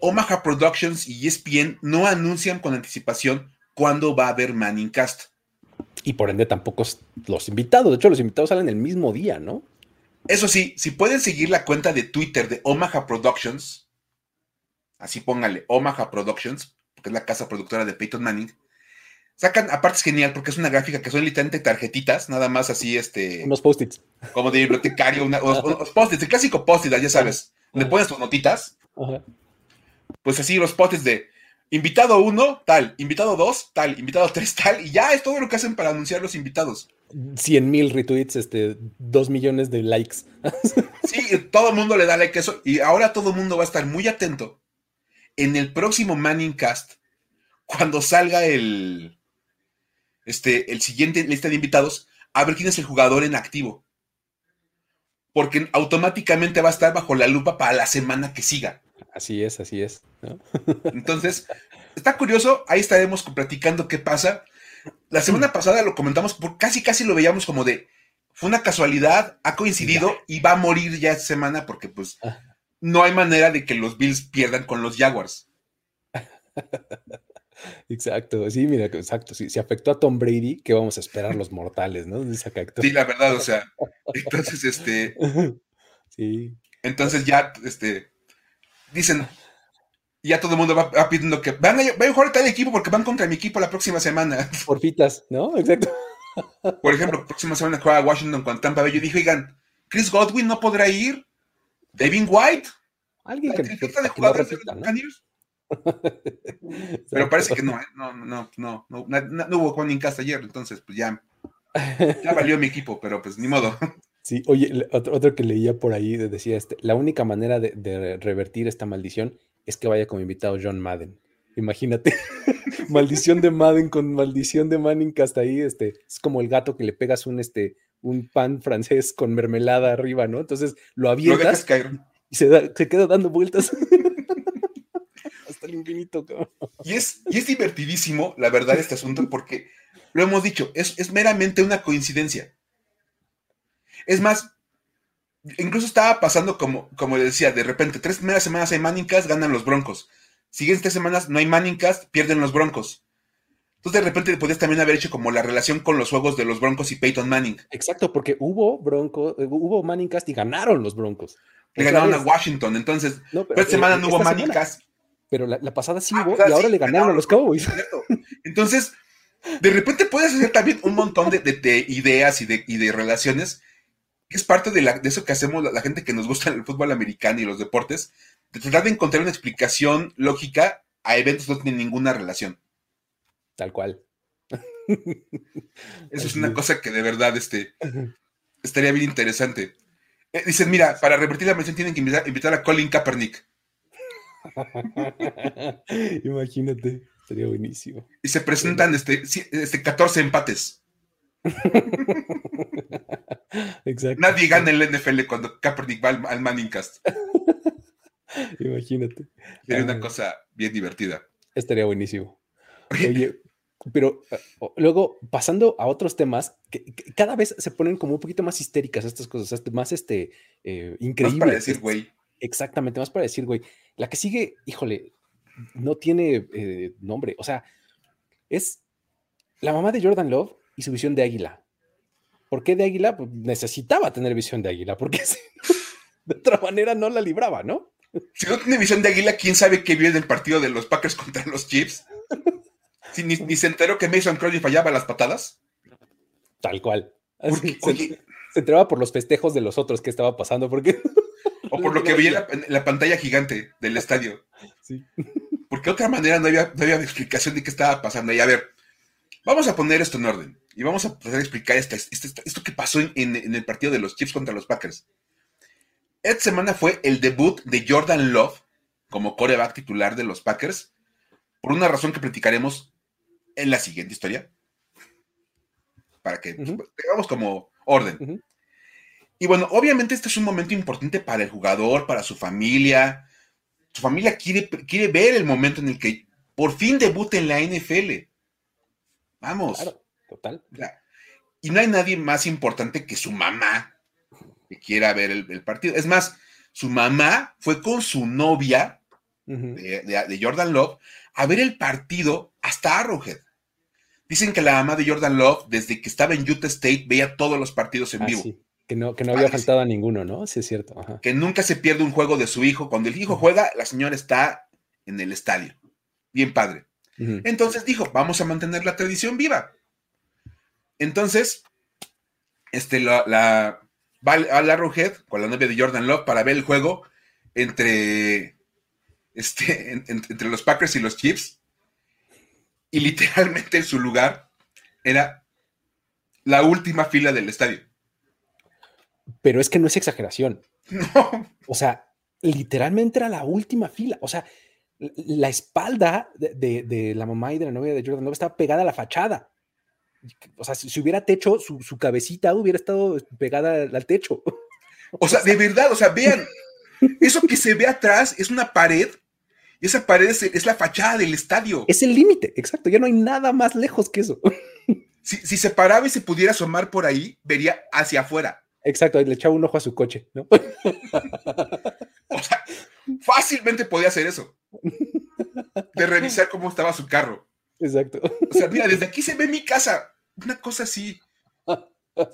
Speaker 3: Omaha Productions y ESPN no anuncian con anticipación cuándo va a haber Manning Cast
Speaker 1: y por ende tampoco los invitados. De hecho, los invitados salen el mismo día, ¿no?
Speaker 3: Eso sí, si pueden seguir la cuenta de Twitter de Omaha Productions, así póngale Omaha Productions, porque es la casa productora de Peyton Manning, sacan, aparte es genial porque es una gráfica que son literalmente tarjetitas, nada más así, este...
Speaker 1: Unos post-its.
Speaker 3: Como de bibliotecario, unos, post-its, el clásico post-it, ya sabes, donde pones tus notitas. Pues así los post-its de Invitado 1, tal. Invitado 2, tal. Invitado 3, tal. Y ya es todo lo que hacen para anunciar los invitados.
Speaker 1: 100 mil retweets, este, 2 millones de likes.
Speaker 3: sí, todo el mundo le da like a eso. Y ahora todo el mundo va a estar muy atento en el próximo Manning Cast, cuando salga el, este, el siguiente lista de invitados, a ver quién es el jugador en activo. Porque automáticamente va a estar bajo la lupa para la semana que siga.
Speaker 1: Así es, así es.
Speaker 3: Entonces, está curioso, ahí estaremos platicando qué pasa. La semana pasada lo comentamos, por casi casi lo veíamos como de fue una casualidad, ha coincidido y va a morir ya esta semana porque pues ah. no hay manera de que los Bills pierdan con los Jaguars.
Speaker 1: Exacto, sí, mira, exacto. Si, se afectó a Tom Brady, ¿qué vamos a esperar los mortales, no?
Speaker 3: Sí, la verdad, o sea, entonces, este. Sí. Entonces ya, este. Dicen, ya todo el mundo va, pidiendo que van a, van a jugar tal equipo porque van contra mi equipo la próxima semana.
Speaker 1: Porfitas, ¿no? Exacto.
Speaker 3: Por ejemplo, próxima semana juega Washington con Tampa Bay. Yo dije, oigan, Chris Godwin no podrá ir. Devin White. Alguien que, de jugadores Pero parece que no, ¿eh? no, no, no, no, no, hubo Juan Incasta ayer, entonces pues ya, ya valió mi equipo, pero pues ni modo.
Speaker 1: Sí, oye, otro, que leía por ahí decía este, la única manera de, revertir esta maldición es que vaya como invitado John Madden. Imagínate, maldición de Madden con maldición de Manning hasta ahí, este, es como el gato que le pegas un, este, un pan francés con mermelada arriba, ¿no? Entonces lo avientas y se, se queda dando vueltas hasta el infinito.
Speaker 3: Y es, y es divertidísimo, la verdad, este asunto, porque lo hemos dicho, es, es meramente una coincidencia. Es más, incluso estaba pasando como, como decía, de repente, tres primeras semanas hay Manningcast, ganan los Broncos. Siguientes tres semanas no hay Manningcast, pierden los Broncos. Entonces de repente podías también haber hecho como la relación con los juegos de los Broncos y Peyton Manning.
Speaker 1: Exacto, porque hubo Bronco, eh, hubo Manningcast y ganaron los Broncos.
Speaker 3: Le ganaron a Washington, entonces, no, pero, esta semana no hubo Manningcast.
Speaker 1: Pero la, pasada sí ah, hubo y ahora le ganaron a los Cowboys.
Speaker 3: Entonces, de repente puedes hacer también un montón de, ideas y de, y de relaciones es parte de, la, de, eso que hacemos la, gente que nos gusta el fútbol americano y los deportes, de tratar de encontrar una explicación lógica a eventos que no tienen ninguna relación.
Speaker 1: Tal cual.
Speaker 3: Eso es una cosa que de verdad este, estaría bien interesante. Eh, dicen, mira, para revertir la mención tienen que invitar, a Colin Kaepernick.
Speaker 1: Imagínate, sería buenísimo.
Speaker 3: Y se presentan este, este 14 empates. Nadie gana en el NFL cuando Kaepernick va al, Manningcast.
Speaker 1: Imagínate.
Speaker 3: Sería una ah. cosa bien divertida.
Speaker 1: Estaría buenísimo. Oye, pero luego, pasando a otros temas, que, cada vez se ponen como un poquito más histéricas estas cosas, más este, eh, increíbles. Más
Speaker 3: para decir, güey.
Speaker 1: Exactamente, más para decir, güey. La que sigue, híjole, no tiene eh, nombre. O sea, es la mamá de Jordan Love y su visión de águila. ¿Por qué de águila? Pues necesitaba tener visión de águila, porque de otra manera no la libraba, ¿no?
Speaker 3: Si no tiene visión de águila, ¿quién sabe qué vio en el partido de los Packers contra los Chiefs? Si ni, se enteró que Mason Crosby fallaba las patadas.
Speaker 1: Tal cual. se, enteraba por los festejos de los otros que estaba pasando, porque...
Speaker 3: O por lo que veía en la, pantalla gigante del estadio. Sí. Porque de otra manera no había, no había explicación de qué estaba pasando. Y a ver, vamos a poner esto en orden. Y vamos a poder explicar esto, esto, que pasó en, el partido de los Chiefs contra los Packers. Esta semana fue el debut de Jordan Love como coreback titular de los Packers, por una razón que platicaremos en la siguiente historia, para que tengamos como orden. Y bueno, obviamente este es un momento importante para el jugador, para su familia. Su familia quiere, quiere ver el momento en el que por fin debute en la NFL. Vamos.
Speaker 1: Total.
Speaker 3: Y no hay nadie más importante que su mamá que quiera ver el, partido. Es más, su mamá fue con su novia de, Jordan Love a ver el partido hasta Arrowhead. Dicen que la mamá de Jordan Love, desde que estaba en Utah State, veía todos los partidos en ah, vivo.
Speaker 1: Que no, que no había faltado a ninguno, ¿no? Sí, es cierto.
Speaker 3: Que nunca se pierde un juego de su hijo. Cuando el hijo juega, la señora está en el estadio. Bien padre. Entonces dijo, vamos a mantener la tradición viva. Entonces, este, la, va a la Arrowhead con la novia de Jordan Love para ver el juego entre, este, entre los Packers y los Chiefs. Y literalmente en su lugar era la última fila del estadio.
Speaker 1: Pero es que no es exageración. No. O sea, literalmente era la última fila. O sea, la espalda de, de la mamá y de la novia de Jordan Love estaba pegada a la fachada o sea, si, hubiera techo, su, cabecita hubiera estado pegada al techo.
Speaker 3: O sea, de verdad, o sea, vean, eso que se ve atrás es una pared y esa pared es, la fachada del estadio.
Speaker 1: Es el límite, exacto, ya no hay nada más lejos que eso.
Speaker 3: Si, si se paraba y se pudiera asomar por ahí, vería hacia afuera.
Speaker 1: Exacto, le echaba un ojo a su coche, ¿no?
Speaker 3: o sea, fácilmente podía hacer eso. De revisar cómo estaba su carro.
Speaker 1: Exacto.
Speaker 3: O sea, mira, desde aquí se ve mi casa. Una cosa así.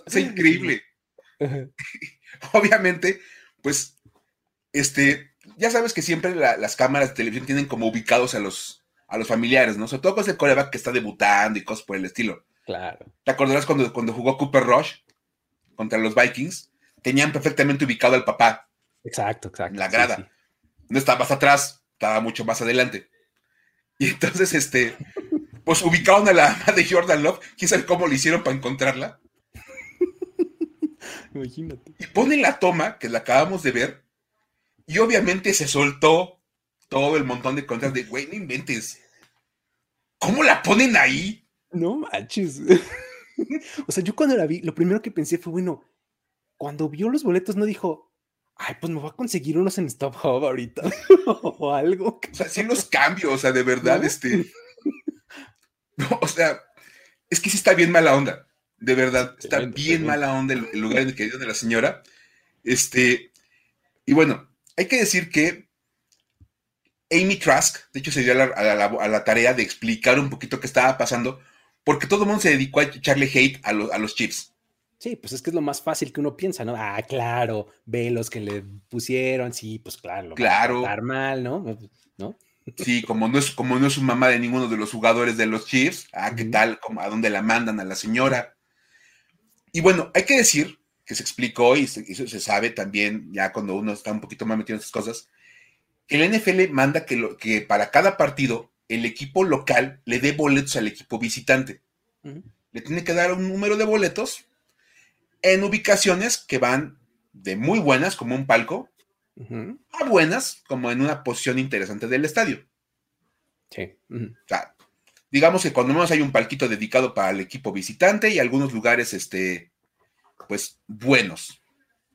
Speaker 3: Es increíble. Obviamente, pues, este, ya sabes que siempre las cámaras de televisión tienen como ubicados a los, a los familiares, ¿no? Sobre todo con el coreback que está debutando y cosas por el estilo.
Speaker 1: Claro.
Speaker 3: ¿Te acordarás cuando, cuando jugó Cooper Rush contra los Vikings? Tenían perfectamente ubicado al papá.
Speaker 1: Exacto, exacto.
Speaker 3: En la grada. No estaba más atrás, estaba mucho más adelante. Y entonces, este, pues ubicaron a la mamá de Jordan Love. ¿Quién sabe cómo lo hicieron para encontrarla?
Speaker 1: Imagínate.
Speaker 3: Y ponen la toma, que la acabamos de ver, y obviamente se soltó todo el montón de contras de, güey, no inventes. ¿Cómo la ponen ahí?
Speaker 1: No manches. o sea, yo cuando la vi, lo primero que pensé fue, bueno, cuando vio los boletos no dijo, ay, pues me voy a conseguir unos en Stop Hub ahorita o algo.
Speaker 3: O sea, sí los cambio, o sea, de verdad, este. No, o sea, es que sí está bien mala onda, de verdad, está bien mala onda el, lugar en el que dio de la señora. Este, y bueno, hay que decir que Amy Trask, de hecho, se dio a la, tarea de explicar un poquito qué estaba pasando, porque todo el mundo se dedicó a echarle hate a, a los chips.
Speaker 1: Sí, pues es que es lo más fácil que uno piensa, ¿no? Ah, claro, ve los que le pusieron, sí, pues claro, lo
Speaker 3: claro.
Speaker 1: Va mal, ¿no? ¿no?
Speaker 3: Sí, como no es, como no es su mamá de ninguno de los jugadores de los Chiefs, ah, ¿qué tal? ¿A dónde la mandan a la señora? Y bueno, hay que decir que se explicó y eso se sabe también, ya cuando uno está un poquito más metido en estas cosas, que el NFL manda que, lo, que para cada partido el equipo local le dé boletos al equipo visitante. Le tiene que dar un número de boletos en ubicaciones que van de muy buenas, como un palco, a buenas, como en una posición interesante del estadio.
Speaker 1: Sí.
Speaker 3: O sea, digamos que cuando menos hay un palquito dedicado para el equipo visitante y algunos lugares, este, pues, buenos.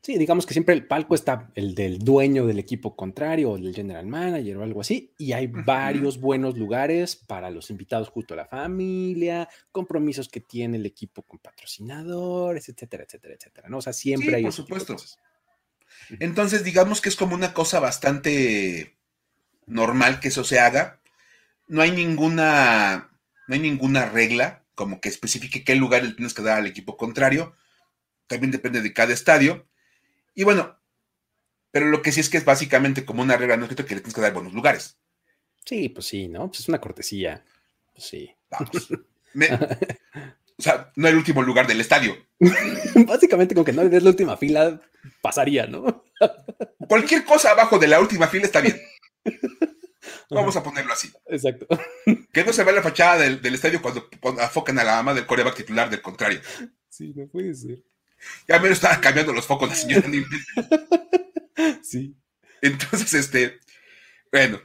Speaker 1: Sí, digamos que siempre el palco está el del dueño del equipo contrario o del general manager o algo así, y hay varios buenos lugares para los invitados justo a la familia, compromisos que tiene el equipo con patrocinadores, etcétera, etcétera, etcétera, ¿no? O sea, siempre hay...
Speaker 3: Por supuesto. Entonces, digamos que es como una cosa bastante normal que eso se haga. No hay ninguna, no hay ninguna regla como que especifique qué lugar le tienes que dar al equipo contrario. También depende de cada estadio y bueno, pero lo que sí es que es básicamente como una regla no escrito que le tienes que dar buenos lugares.
Speaker 1: Sí, pues sí, ¿no? Pues es una cortesía. Pues sí.
Speaker 3: o sea, no el último lugar del estadio.
Speaker 1: Básicamente, con que no le des la última fila, pasaría, ¿no?
Speaker 3: Cualquier cosa abajo de la última fila está bien. Vamos a ponerlo así.
Speaker 1: Exacto.
Speaker 3: Que no se vea la fachada del, estadio cuando, cuando, afocan a la ama del coreback titular del contrario.
Speaker 1: Sí, no puede ser.
Speaker 3: Ya me estaba cambiando los focos la señora
Speaker 1: Sí.
Speaker 3: Entonces, este, bueno,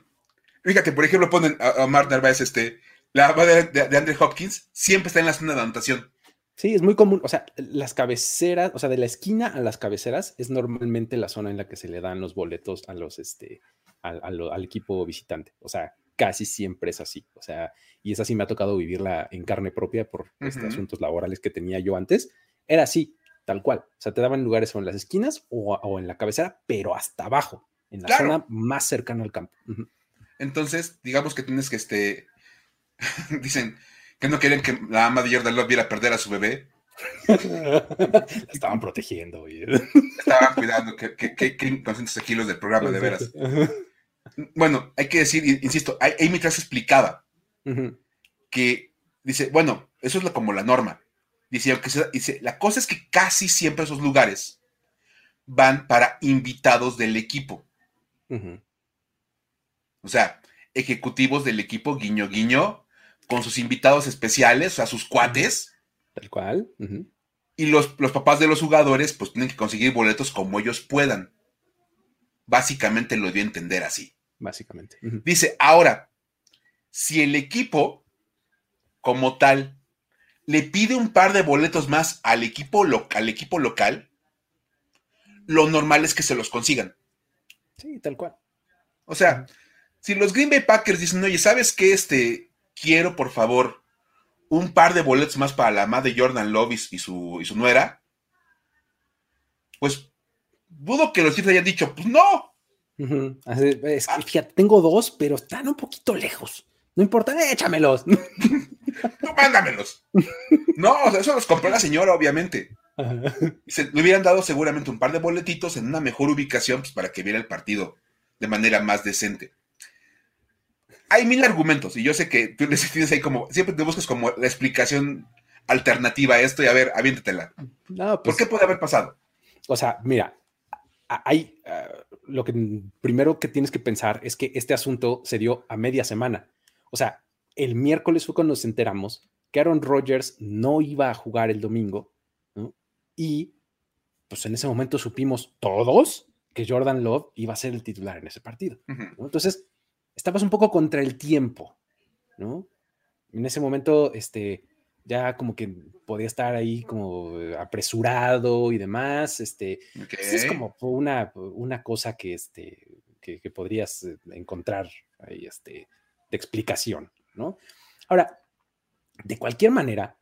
Speaker 3: fíjate, por ejemplo, ponen a, a Mark Narváez, este, la de, de, de Andre Hopkins siempre está en la zona de anotación.
Speaker 1: Sí, es muy común. O sea, las cabeceras, o sea, de la esquina a las cabeceras es normalmente la zona en la que se le dan los boletos a los, este, al, al, equipo visitante. O sea, casi siempre es así. O sea, y es así me ha tocado vivirla en carne propia por este, asuntos laborales que tenía yo antes. Era así tal cual. O sea, te daban lugares o en las esquinas o, en la cabecera, pero hasta abajo, en la zona más cercana al campo.
Speaker 3: Entonces, digamos que tienes que, este, dicen que no quieren que la ama de Jordan Love viera perder a su bebé.
Speaker 1: estaban protegiendo.
Speaker 3: Estaban cuidando, que, que, que, que kilos del programa, de veras. Bueno, hay que decir, insisto, Amy Trask explicaba que dice, bueno, eso es como la norma, Dice, dice, la cosa es que casi siempre esos lugares van para invitados del equipo. O sea, ejecutivos del equipo, guiño, guiño, con sus invitados especiales, o sea, sus cuates.
Speaker 1: Tal cual.
Speaker 3: Y los, los, papás de los jugadores, pues tienen que conseguir boletos como ellos puedan. Básicamente lo dio a entender así.
Speaker 1: Básicamente.
Speaker 3: Dice, ahora, si el equipo como tal le pide un par de boletos más al equipo, al equipo local, lo normal es que se los consigan.
Speaker 1: Sí, tal cual.
Speaker 3: O sea, si los Green Bay Packers dicen, oye, ¿sabes qué? Este, quiero por favor un par de boletos más para la madre de Jordan Lovis y su, y su nuera, pues dudo que los Chiefs hayan dicho, pues no.
Speaker 1: es que, fíjate, tengo dos, pero están un poquito lejos. No importa, échamelos. no,
Speaker 3: mándamelos. No, o sea, eso los compró la señora, obviamente. Se, le hubieran dado seguramente un par de boletitos en una mejor ubicación pues, para que viera el partido de manera más decente. Hay mil argumentos y yo sé que tú tienes ahí como, siempre te buscas como la explicación alternativa a esto y a ver, aviéntatela. ¿Por pues qué puede haber pasado?
Speaker 1: O sea, mira, hay, lo que primero que tienes que pensar es que este asunto se dio a media semana. O sea, el miércoles fue cuando nos enteramos que Aaron Rodgers no iba a jugar el domingo y pues en ese momento supimos todos que Jordan Love iba a ser el titular en ese partido. Entonces, estabas un poco contra el tiempo, ¿no? En ese momento, este, ya como que podía estar ahí como apresurado y demás, este, pues, es como una, una cosa que, este, que, podrías eh, encontrar ahí, este, de explicación, ¿no? Ahora, de cualquier manera,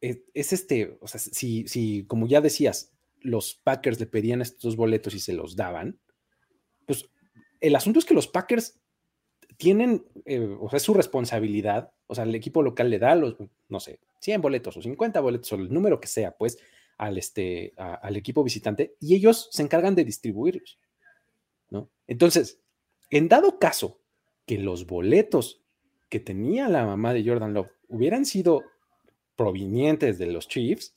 Speaker 1: es, es este, o sea, si, si, como ya decías, los Packers le pedían estos boletos y se los daban, pues el asunto es que los Packers tienen, eh, o sea, es su responsabilidad, o sea, el equipo local le da los, no sé, 100 boletos o 50 boletos o el número que sea, pues, al, este, al equipo visitante y ellos se encargan de distribuirlos, ¿no? Entonces, en dado caso que los boletos que tenía la mamá de Jordan Love hubieran sido provenientes de los Chiefs,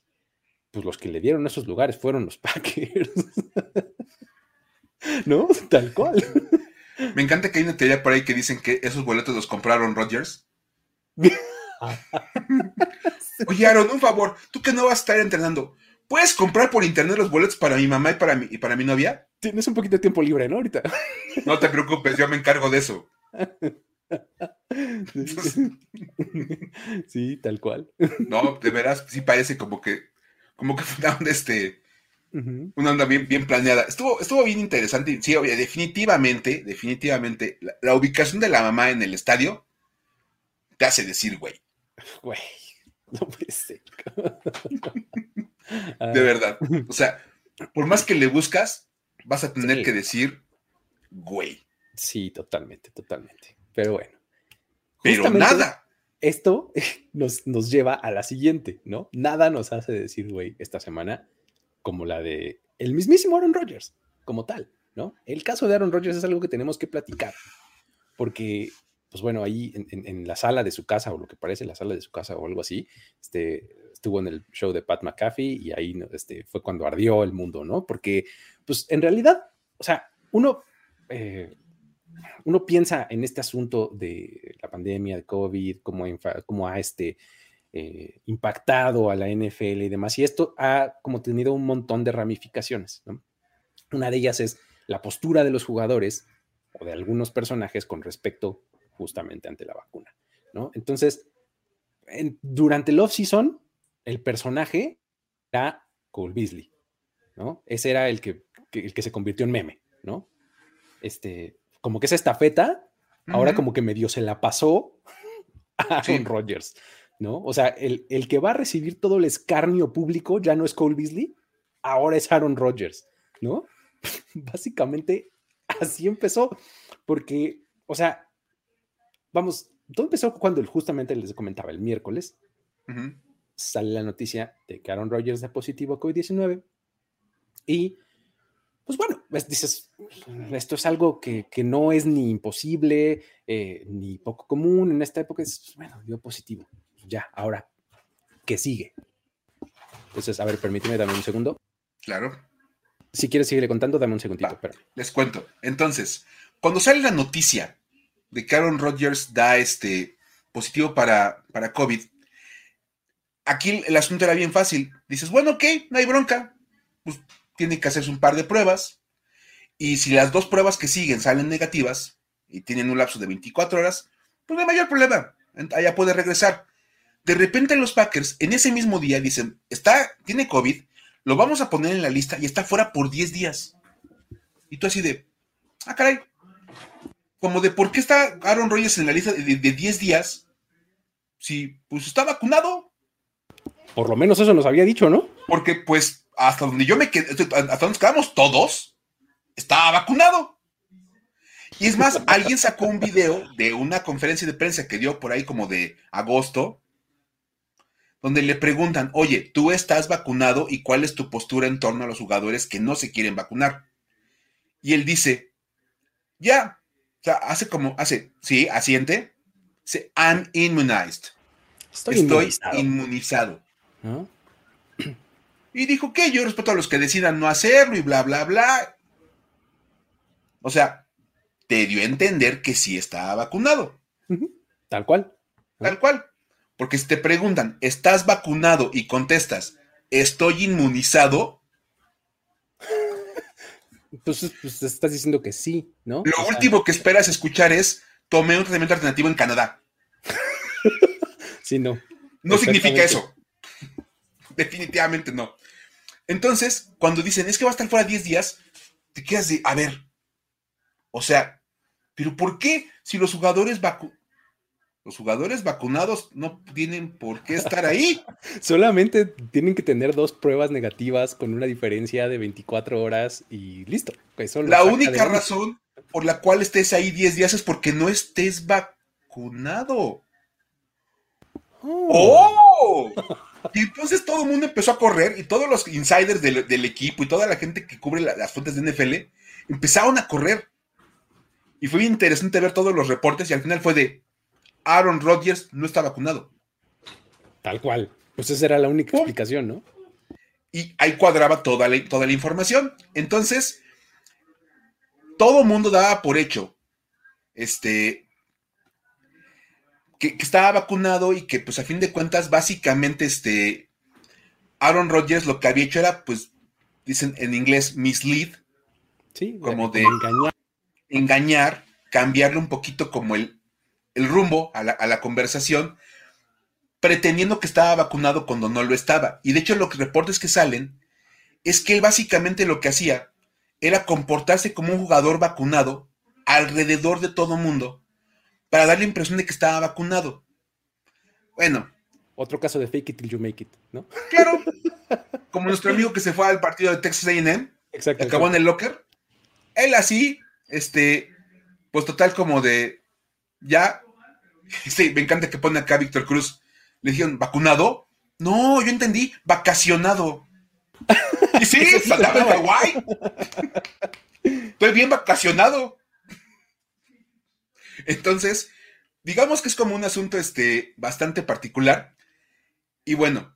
Speaker 1: pues los que le dieron esos lugares fueron los Packers. ¿No? Tal cual.
Speaker 3: Me encanta que hay una teoría por ahí que dicen que esos boletos los compraron Rodgers. Oye, Aaron, un favor, tú que no vas a estar entrenando, ¿puedes comprar por internet los boletos para mi mamá y para mi, y para mi novia?
Speaker 1: Tienes un poquito de tiempo libre, ¿no? Ahorita.
Speaker 3: No te preocupes, yo me encargo de eso.
Speaker 1: Sí, tal cual.
Speaker 3: No, de veras, sí parece como que, como que fue una onda, este, una onda bien, bien planeada. Estuvo, estuvo bien interesante. Sí, definitivamente, definitivamente, la, ubicación de la mamá en el estadio te hace decir, güey.
Speaker 1: Güey, no puede ser.
Speaker 3: de verdad. O sea, por más que le buscas, vas a tener que decir, güey.
Speaker 1: Sí, totalmente, totalmente. Pero bueno.
Speaker 3: Pero nada.
Speaker 1: Esto nos, nos lleva a la siguiente, ¿no? Nada nos hace decir, güey, esta semana, como la de el mismísimo Aaron Rodgers, como tal, ¿no? El caso de Aaron Rodgers es algo que tenemos que platicar, porque, pues bueno, ahí en, la sala de su casa, o lo que parece la sala de su casa o algo así, este, estuvo en el show de Pat McAfee y ahí este, fue cuando ardió el mundo, ¿no? Porque, pues en realidad, o sea, uno... Eh, uno piensa en este asunto de la pandemia de COVID, cómo, ha este, eh, impactado a la NFL y demás, y esto ha como tenido un montón de ramificaciones. Una de ellas es la postura de los jugadores o de algunos personajes con respecto justamente ante la vacuna. ¿no? Entonces, durante el off-season, el personaje era Cole Beasley, ¿no? Ese era el que, el que se convirtió en meme, ¿no? Este, como que esa estafeta, ahora como que medio se la pasó a Aaron Rodgers, ¿no? O sea, el, el, que va a recibir todo el escarnio público ya no es Cole Beasley, ahora es Aaron Rodgers, ¿no? Básicamente así empezó, porque, o sea, vamos, todo empezó cuando justamente les comentaba el miércoles, sale la noticia de que Aaron Rodgers es positivo a COVID-19 y pues bueno, dices, esto es algo que, no es ni imposible eh, ni poco común en esta época. Es, bueno, dio positivo. Ya, ahora, ¿qué sigue? Entonces, a ver, permíteme, dame un segundo.
Speaker 3: Claro.
Speaker 1: Si quieres seguir contando, dame un segundito.
Speaker 3: les cuento. Entonces, cuando sale la noticia de que Aaron Rodgers da este positivo para, para COVID, aquí el asunto era bien fácil. Dices, bueno, ok, no hay bronca. Pues tiene que hacerse un par de pruebas. Y si las dos pruebas que siguen salen negativas y tienen un lapso de 24 horas, pues no hay mayor problema. Allá puede regresar. De repente los Packers en ese mismo día dicen, está, tiene COVID, lo vamos a poner en la lista y está fuera por 10 días. Y tú así de, ah, caray. Como de por qué está Aaron Rodgers en la lista de, 10 días si pues está vacunado.
Speaker 1: Por lo menos eso nos había dicho, ¿no?
Speaker 3: Porque pues hasta donde yo me quedé, hasta donde nos quedamos todos, estaba vacunado. Y es más, alguien sacó un video de una conferencia de prensa que dio por ahí como de agosto, donde le preguntan, oye, ¿tú estás vacunado y cuál es tu postura en torno a los jugadores que no se quieren vacunar? Y él dice, ya, o sea, hace como, hace, sí, asiente, dice, I'm immunized. Estoy, inmunizado. Y dijo que yo respeto a los que decidan no hacerlo y bla, bla, bla. O sea, te dio a entender que sí estaba vacunado.
Speaker 1: Tal cual.
Speaker 3: Tal cual. Porque si te preguntan, ¿estás vacunado? Y contestas, estoy inmunizado.
Speaker 1: Entonces, pues estás diciendo que sí, ¿no?
Speaker 3: Lo último que esperas escuchar es, tomé un tratamiento alternativo en Canadá.
Speaker 1: sí, no.
Speaker 3: No significa eso. Definitivamente no. Entonces, cuando dicen, es que va a estar fuera 10 días, te quedas de, a ver, o sea, pero ¿por qué si los jugadores los jugadores vacunados no tienen por qué estar ahí?
Speaker 1: Solamente tienen que tener dos pruebas negativas con una diferencia de 24 horas y listo.
Speaker 3: la única razón por la cual estés ahí 10 días es porque no estés vacunado. ¡Oh! Y entonces todo el mundo empezó a correr y todos los insiders del, equipo y toda la gente que cubre las fuentes de NFL empezaron a correr. Y fue interesante ver todos los reportes y al final fue de Aaron Rodgers no está vacunado.
Speaker 1: Tal cual. Pues esa era la única explicación, ¿no?
Speaker 3: Y ahí cuadraba toda la, toda la información. Entonces, todo el mundo daba por hecho este, que, estaba vacunado y que, pues, a fin de cuentas, básicamente, este, Aaron Rodgers lo que había hecho era, pues, dicen en inglés, mislead.
Speaker 1: Sí,
Speaker 3: como de engañar. engañar, cambiarle un poquito como el, el rumbo a la, a la, conversación, pretendiendo que estaba vacunado cuando no lo estaba. Y de hecho, los reportes que salen es que él básicamente lo que hacía era comportarse como un jugador vacunado alrededor de todo mundo para dar la impresión de que estaba vacunado. Bueno.
Speaker 1: Otro caso de fake it till you make it, ¿no?
Speaker 3: Claro. Como nuestro amigo que se fue al partido de Texas AM. Exacto. Acabó en el locker. Él así, este, pues total como de, ya, sí, me encanta que pone acá Víctor Cruz. Le dijeron, ¿vacunado? No, yo entendí, vacacionado. Y sí, saltaba de guay. Estoy bien vacacionado. Entonces, digamos que es como un asunto este, bastante particular. Y bueno,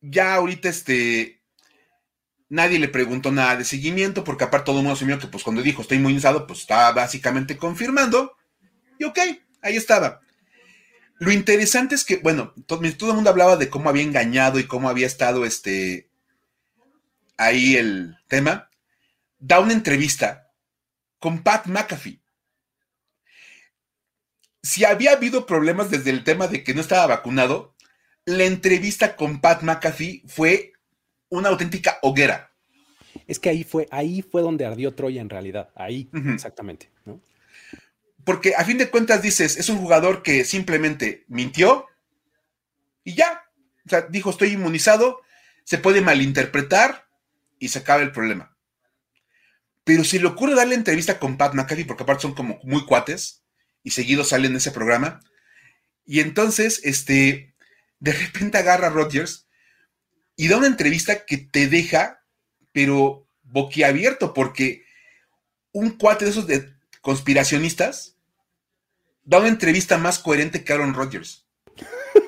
Speaker 3: ya ahorita este, nadie le preguntó nada de seguimiento, porque aparte todo el mundo asumió que pues cuando dijo estoy inmunizado, pues estaba básicamente confirmando. Y ok, ahí estaba. Lo interesante es que, bueno, todo, todo, el mundo hablaba de cómo había engañado y cómo había estado este ahí el tema. Da una entrevista con Pat McAfee si había habido problemas desde el tema de que no estaba vacunado, la entrevista con Pat McAfee fue una auténtica hoguera.
Speaker 1: Es que ahí fue, ahí fue donde ardió Troya en realidad, ahí, exactamente,
Speaker 3: Porque a fin de cuentas dices, es un jugador que simplemente mintió y ya. O sea, dijo, estoy inmunizado, se puede malinterpretar y se acaba el problema. Pero si le ocurre darle entrevista con Pat McAfee, porque aparte son como muy cuates, y seguido sale en ese programa. Y entonces, este, de repente agarra a Rodgers y da una entrevista que te deja, pero boquiabierto, porque un cuate de esos de conspiracionistas da una entrevista más coherente que Aaron Rodgers.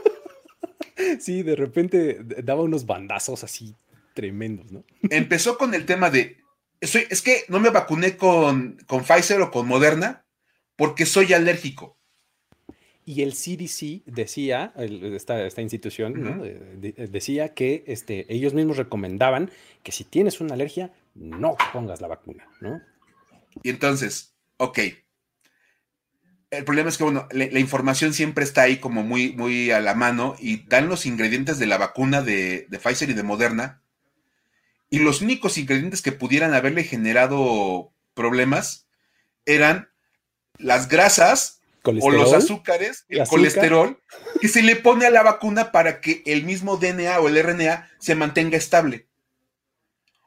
Speaker 1: Sí, de repente daba unos bandazos así tremendos, ¿no?
Speaker 3: Empezó con el tema de, es que no me vacuné con, con Pfizer o con Moderna porque soy alérgico.
Speaker 1: Y el CDC decía, esta, esta, institución decía que este, ellos mismos recomendaban que si tienes una alergia, no pongas la vacuna, ¿no?
Speaker 3: Y entonces, ok. El problema es que, bueno, la, información siempre está ahí como muy, muy a la mano y dan los ingredientes de la vacuna de, de Pfizer y de Moderna. Y los únicos ingredientes que pudieran haberle generado problemas eran las grasas o los azúcares, el colesterol, que se le pone a la vacuna para que el mismo DNA o el RNA se mantenga estable.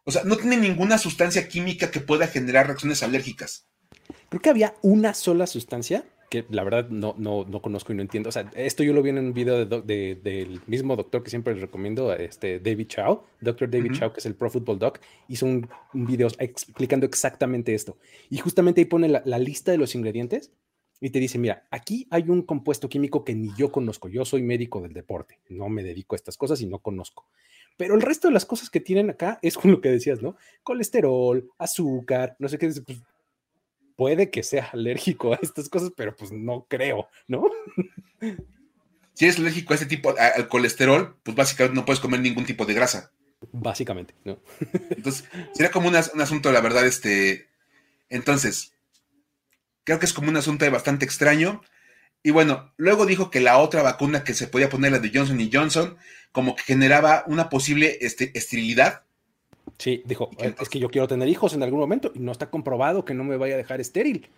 Speaker 3: O sea, no tiene ninguna sustancia química que pueda generar reacciones alérgicas.
Speaker 1: Creo que había una sola sustancia que la verdad no, no, no conozco y no entiendo. O sea, esto yo lo vi en un video del mismo doctor que siempre les recomiendo, este David Chow, Dr. David Chow, que es el Pro Football Doc, hizo un, video explicando exactamente esto. Y justamente ahí pone la, lista de los ingredientes y te dice, mira, aquí hay un compuesto químico que ni yo conozco. Yo soy médico del deporte, no me dedico a estas cosas y no conozco. Pero el resto de las cosas que tienen acá es con lo que decías, ¿no? Colesterol, azúcar, no sé qué, pues puede que sea alérgico a estas cosas, pero pues no creo, ¿no?
Speaker 3: Si eres alérgico a este tipo, al colesterol, pues básicamente no puedes comer ningún tipo de grasa.
Speaker 1: Básicamente, ¿no?
Speaker 3: Entonces, sería como un, asunto, la verdad, este. Entonces, creo que es como un asunto bastante extraño. Y bueno, luego dijo que la otra vacuna que se podía poner, la de Johnson y Johnson, como que generaba una posible este, esterilidad
Speaker 1: Sí, dijo, es que yo quiero tener hijos en algún momento y no está comprobado que no me vaya a dejar estéril.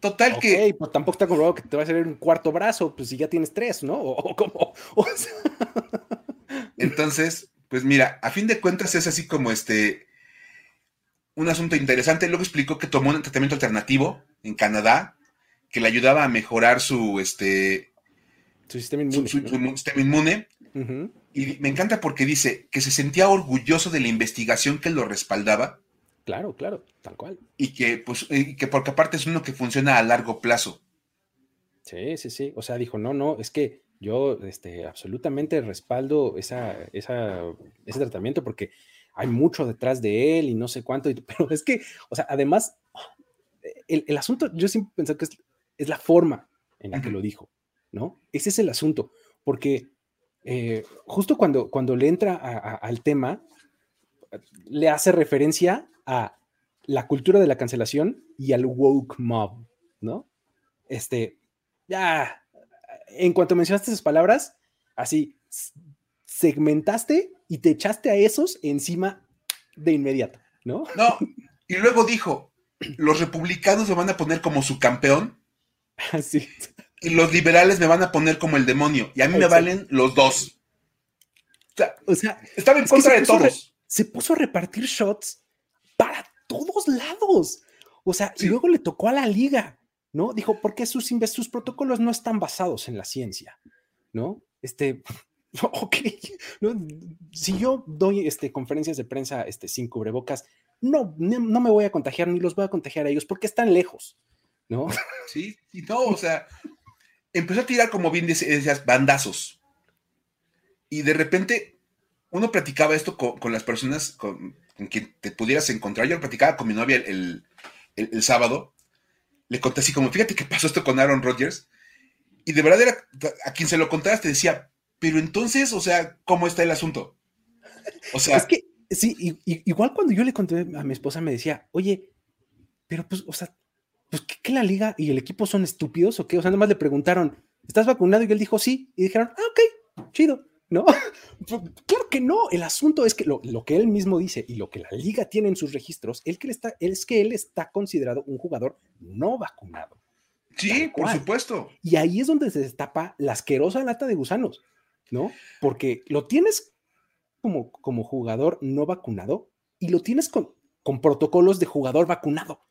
Speaker 3: Total que.
Speaker 1: Pues tampoco está comprobado que te va a salir un cuarto brazo, pues si ya tienes tres, ¿no? O, como.
Speaker 3: Entonces, pues mira, a fin de cuentas es así como este. Un asunto interesante. Luego explicó que tomó un tratamiento alternativo en Canadá que le ayudaba a mejorar su este.
Speaker 1: Su sistema inmune. Su,
Speaker 3: sistema inmune. Y me encanta porque dice que se sentía orgulloso de la investigación que lo respaldaba.
Speaker 1: Claro, claro, tal cual.
Speaker 3: Y que, pues, que porque aparte es uno que funciona a largo plazo.
Speaker 1: Sí, sí, sí. O sea, dijo, no, no, es que yo este, absolutamente respaldo esa, esa, ese tratamiento porque hay mucho detrás de él y no sé cuánto. Pero es que, o sea, además, el, asunto, yo siempre pensé que es, la forma en la que lo dijo, ¿no? Ese es el asunto, porque eh, justo cuando, cuando le entra al tema, le hace referencia a la cultura de la cancelación y al woke mob, ¿no? Este, ya, en cuanto mencionaste esas palabras, así, segmentaste y te echaste a esos encima de inmediato, ¿no?
Speaker 3: No, y luego dijo, los republicanos lo van a poner como su campeón.
Speaker 1: Así.
Speaker 3: Y los liberales me van a poner como el demonio. Y a mí me valen los dos. O sea, estaba en contra de todos.
Speaker 1: Se puso a repartir shots para todos lados. O sea, y luego le tocó a la liga, ¿no? Dijo, porque sus, sus protocolos no están basados en la ciencia, ¿no? Este, ok, si yo doy este, conferencias de prensa este, sin cubrebocas, no, no me voy a contagiar ni los voy a contagiar a ellos porque están lejos, ¿no?
Speaker 3: Sí, y no, o sea, empezó a tirar, como bien decías, bandazos. Y de repente uno platicaba esto con, las personas con, quien te pudieras encontrar. Yo lo platicaba con mi novia el, sábado. Le conté así como, fíjate qué pasó esto con Aaron Rodgers. Y de verdad era, a quien se lo contaras te decía, pero entonces, o sea, ¿cómo está el asunto?
Speaker 1: O sea... Es que, sí, igual cuando yo le conté a mi esposa me decía, oye, pero pues, o sea, pues, ¿qué, la liga y el equipo son estúpidos o qué? O sea, nada más le preguntaron, ¿estás vacunado? Y él dijo, sí. Y dijeron, ah, ok, chido, ¿no? Pues, claro que no. El asunto es que lo, que él mismo dice y lo que la liga tiene en sus registros es que, él está, es que él está considerado un jugador no vacunado.
Speaker 3: Sí, por supuesto.
Speaker 1: Y ahí es donde se destapa la asquerosa lata de gusanos, ¿no? Porque lo tienes como, como jugador no vacunado y lo tienes con, con protocolos de jugador vacunado,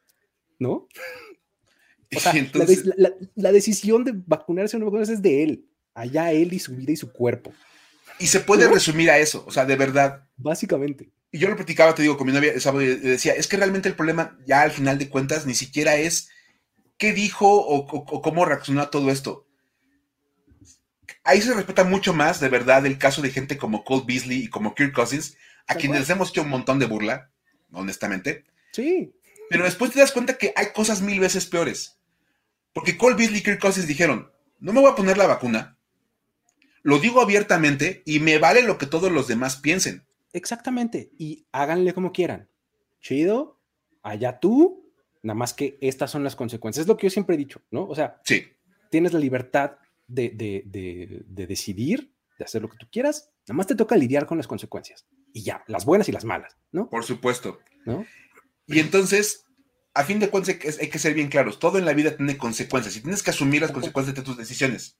Speaker 1: ¿no? la, decisión de vacunarse o no vacunarse es de él. Allá él y su vida y su cuerpo.
Speaker 3: Y se puede resumir a eso, o sea, de verdad.
Speaker 1: Básicamente.
Speaker 3: Y yo lo platicaba, te digo, con mi novia el sábado y decía, es que realmente el problema ya al final de cuentas ni siquiera es qué dijo o, cómo reaccionó a todo esto. Ahí se respeta mucho más, de verdad, el caso de gente como Cole Beasley y como Kirk Cousins, a quienes les hemos hecho un montón de burla, honestamente.
Speaker 1: Sí.
Speaker 3: Pero después te das cuenta que hay cosas mil veces peores. Porque Cole Beasley y Kirk Cousins dijeron, no me voy a poner la vacuna, lo digo abiertamente y me vale lo que todos los demás piensen.
Speaker 1: Exactamente, y háganle como quieran. Chido, allá tú, nada más que estas son las consecuencias. Es lo que yo siempre he dicho, ¿no? O sea,
Speaker 3: sí.
Speaker 1: tienes la libertad de, de decidir, de hacer lo que tú quieras, nada más te toca lidiar con las consecuencias. Y ya, las buenas y las malas, ¿no?
Speaker 3: Por supuesto. ¿No? Y entonces, a fin de cuentas hay que ser bien claros, todo en la vida tiene consecuencias y tienes que asumir las consecuencias de tus decisiones.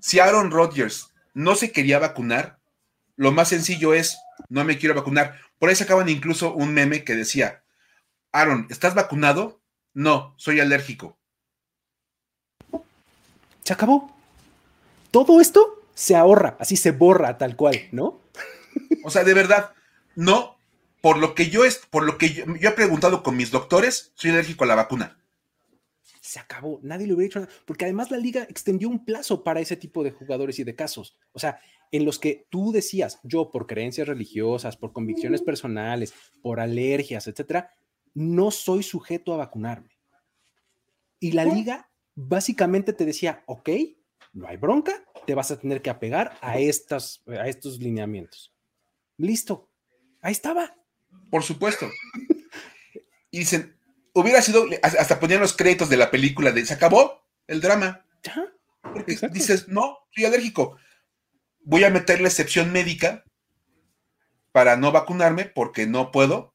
Speaker 3: Si Aaron Rodgers no se quería vacunar, lo más sencillo es, no me quiero vacunar. Por ahí sacaban incluso un meme que decía, Aaron, ¿estás vacunado? No, soy alérgico.
Speaker 1: Se acabó. Todo esto se ahorra, así se borra tal cual, ¿no?
Speaker 3: O sea, de verdad, no por lo que yo es, por lo que yo, he preguntado con mis doctores, soy alérgico a la vacuna.
Speaker 1: Se acabó, nadie le hubiera dicho nada, porque además la liga extendió un plazo para ese tipo de jugadores y de casos. O sea, en los que tú decías, yo por creencias religiosas, por convicciones personales, por alergias, etcétera, no soy sujeto a vacunarme. Y la liga básicamente te decía, ok, no hay bronca, te vas a tener que apegar a, estas, a estos lineamientos. Listo, ahí estaba.
Speaker 3: Por supuesto. Y dicen, hubiera sido, hasta ponían los créditos de la película de, se acabó el drama. Porque dices, no, soy alérgico. Voy a meter la excepción médica para no vacunarme porque no puedo.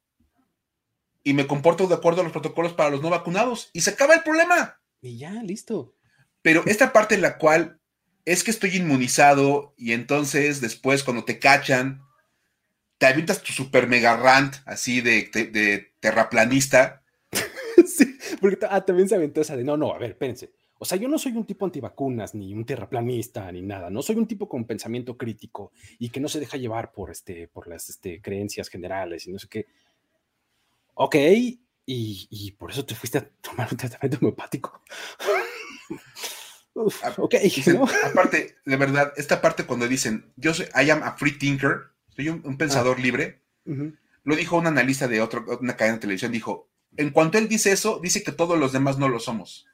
Speaker 3: Y me comporto de acuerdo a los protocolos para los no vacunados. Y se acaba el problema.
Speaker 1: Y ya, listo.
Speaker 3: Pero esta parte en la cual es que estoy inmunizado y entonces después cuando te cachan, te avientas tu super mega rant así de, terraplanista.
Speaker 1: sí, porque ah, también se aventó esa de, no, no, a ver, espérense. O sea, yo no soy un tipo antivacunas, ni un terraplanista, ni nada. No soy un tipo con pensamiento crítico y que no se deja llevar por, este, por las este, creencias generales y no sé qué. Ok, y, por eso te fuiste a tomar un tratamiento homeopático.
Speaker 3: Ah, ok. Aparte, de verdad, esta parte cuando dicen, yo soy, I am a free thinker, soy un, pensador ah. libre. Lo dijo un analista de otro, una cadena de televisión, dijo, en cuanto él dice eso, dice que todos los demás no lo somos.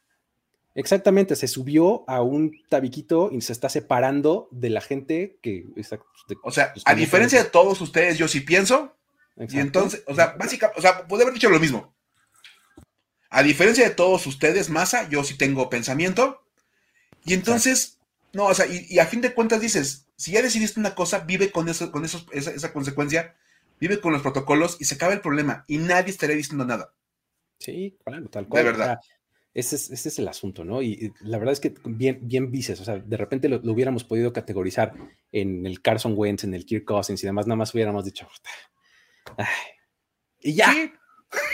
Speaker 1: Exactamente, se subió a un tabiquito y se está separando de la gente que...
Speaker 3: o sea, a diferencia de todos ustedes, yo sí pienso. Y entonces, o sea, básicamente, o sea, puede haber dicho lo mismo. A diferencia de todos ustedes, masa, yo sí tengo pensamiento. Y entonces, no, o sea, y, a fin de cuentas dices, si ya decidiste una cosa, vive con eso, con eso, esa, consecuencia, vive con los protocolos y se acaba el problema y nadie estaría diciendo nada.
Speaker 1: Sí, claro, tal cual.
Speaker 3: De verdad.
Speaker 1: ese, es, el asunto, ¿no? Y, la verdad es que bien, bien dices, o sea, de repente lo, hubiéramos podido categorizar en el Carson Wentz, en el Kirk Cousins y demás, nada más hubiéramos dicho, y ya.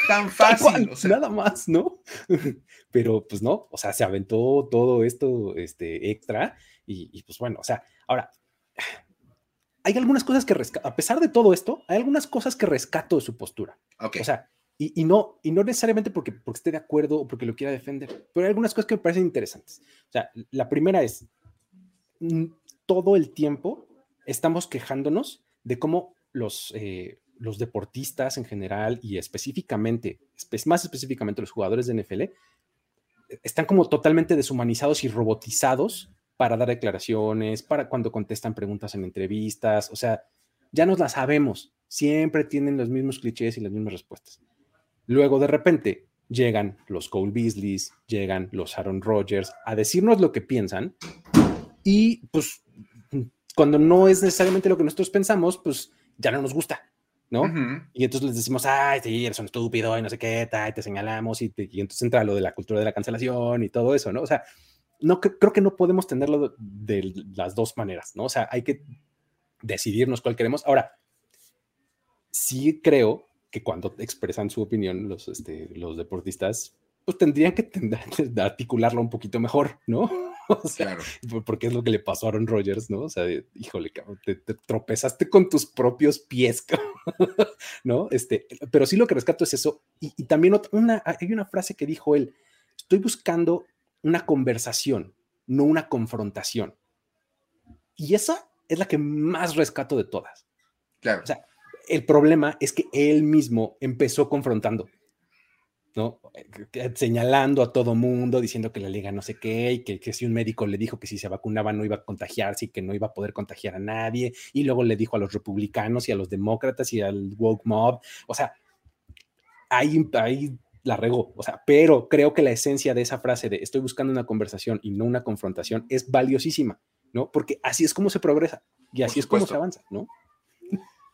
Speaker 3: tan fácil.
Speaker 1: Nada más, ¿no? Pero pues no, o sea, se aventó todo esto este, extra y, pues bueno, o sea, ahora, hay algunas cosas que rescato, a pesar de todo esto, hay algunas cosas que rescato de su postura. O sea, y, no, y no necesariamente porque, porque esté de acuerdo o porque lo quiera defender, pero hay algunas cosas que me parecen interesantes. O sea, la primera es, mm, todo el tiempo estamos quejándonos de cómo los, eh, los deportistas en general y específicamente, más específicamente los jugadores de NFL, están como totalmente deshumanizados y robotizados para dar declaraciones, para cuando contestan preguntas en entrevistas, o sea, ya nos las sabemos, siempre tienen los mismos clichés y las mismas respuestas. Luego de repente llegan los Cole Beasleys, llegan los Aaron Rodgers a decirnos lo que piensan y pues cuando no es necesariamente lo que nosotros pensamos, pues ya no nos gusta. ¿no? Y entonces les decimos, ay, sí, eres un estúpido y no sé qué, y te señalamos y, y, entonces entra lo de la cultura de la cancelación y todo eso, ¿no? O sea, no, creo que no podemos tenerlo de, las dos maneras, ¿no? O sea, hay que decidirnos cuál queremos. Ahora, sí creo que cuando expresan su opinión los, este, los deportistas, pues tendrían que articularlo un poquito mejor, ¿no? O sea, porque es lo que le pasó a Aaron Rodgers, ¿no? O sea, híjole, cabrón, te, tropezaste con tus propios pies, ¿no? Este, pero sí lo que rescato es eso. Y, también una, hay una frase que dijo él, estoy buscando una conversación, no una confrontación. Y esa es la que más rescato de todas.
Speaker 3: Claro.
Speaker 1: O sea, el problema es que él mismo empezó confrontando. ¿no? Señalando a todo mundo, diciendo que la liga no sé qué, y que, si un médico le dijo que si se vacunaba no iba a contagiarse y que no iba a poder contagiar a nadie, y luego le dijo a los republicanos y a los demócratas y al woke mob, o sea, ahí, ahí la regó, o sea, pero creo que la esencia de esa frase de estoy buscando una conversación y no una confrontación es valiosísima, ¿no? Porque así es como se progresa y así es como se avanza, ¿no?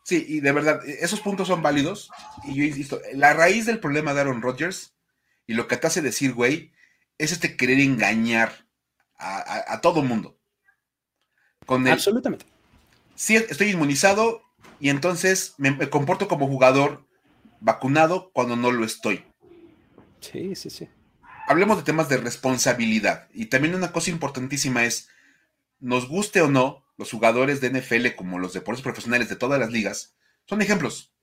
Speaker 3: Sí, y de verdad, esos puntos son válidos. Y yo insisto, la raíz del problema de Aaron Rodgers y lo que te hace decir, güey, es este querer engañar a, a, todo mundo.
Speaker 1: Con Absolutamente.
Speaker 3: Sí, estoy inmunizado y entonces me, comporto como jugador vacunado cuando no lo estoy.
Speaker 1: Sí, sí, sí.
Speaker 3: Hablemos de temas de responsabilidad. Y también una cosa importantísima es, nos guste o no, los jugadores de NFL como los deportes profesionales de todas las ligas son ejemplos.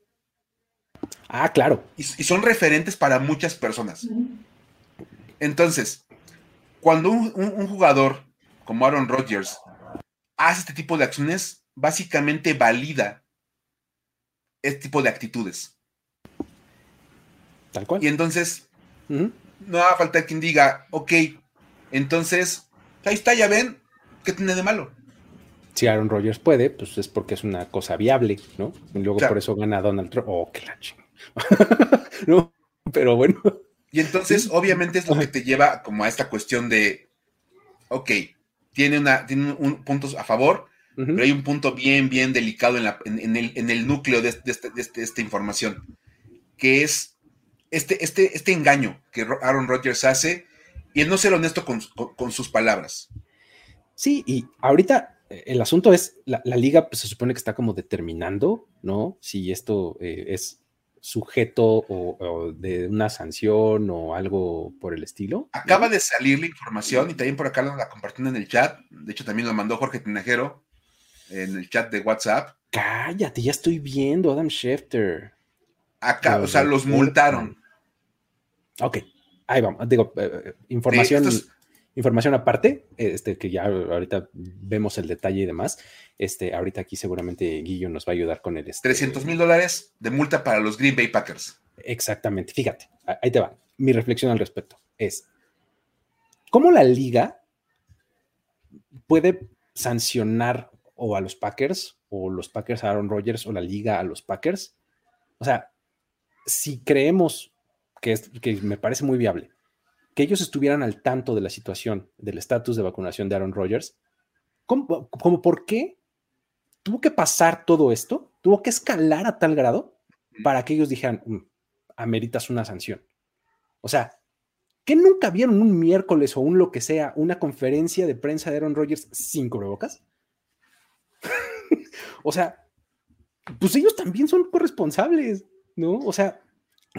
Speaker 1: Ah, claro.
Speaker 3: Y, son referentes para muchas personas. Entonces, cuando un, jugador como Aaron Rodgers hace este tipo de acciones, básicamente valida este tipo de actitudes.
Speaker 1: Tal cual.
Speaker 3: Y entonces, no haga falta quien diga, ok, entonces, ahí está, ya ven, ¿qué tiene de malo?
Speaker 1: Si Aaron Rodgers puede, pues es porque es una cosa viable, ¿no? Y luego por eso gana Donald Trump. Oh, qué la no, pero bueno.
Speaker 3: Y entonces, obviamente, es lo que te lleva como a esta cuestión de, ok, tiene, una, tiene un, puntos a favor, pero hay un punto bien, bien delicado en, la, en, el, en el, núcleo de, este, este, esta información, que es este, este, este engaño que Aaron Rodgers hace y el no ser honesto con, con, sus palabras.
Speaker 1: Sí, y ahorita eh, el asunto es, la, liga pues, se supone que está como determinando, ¿no? Si esto eh, es sujeto o, de una sanción o algo por el estilo.
Speaker 3: Acaba de salir la información y también por acá la compartiendo en el chat. De hecho, también lo mandó Jorge Tinajero en el chat de WhatsApp.
Speaker 1: Cállate, ya estoy viendo Adam Schefter.
Speaker 3: Acá, o sea, los multaron.
Speaker 1: Ok, ahí vamos. Digo, eh, eh, información información aparte, este, que ya ahorita vemos el detalle y demás. Este, ahorita aquí seguramente Guillo nos va a ayudar con el. Este,
Speaker 3: 300 mil dólares de multa para los Green Bay Packers.
Speaker 1: Exactamente. Fíjate, ahí te va. Mi reflexión al respecto es: ¿cómo la liga puede sancionar o a los Packers o los Packers a Aaron Rodgers o la liga a los Packers? O sea, si creemos que, es, que me parece muy viable que ellos estuvieran al tanto de la situación, del estatus de vacunación de Aaron Rodgers, ¿cómo, por qué tuvo que pasar todo esto? ¿Tuvo que escalar a tal grado para que ellos dijeran, mm, ameritas una sanción? O sea, ¿que nunca vieron un miércoles o un lo que sea, una conferencia de prensa de Aaron Rodgers sin cubrebocas? o sea, pues ellos también son corresponsables, ¿no? O sea,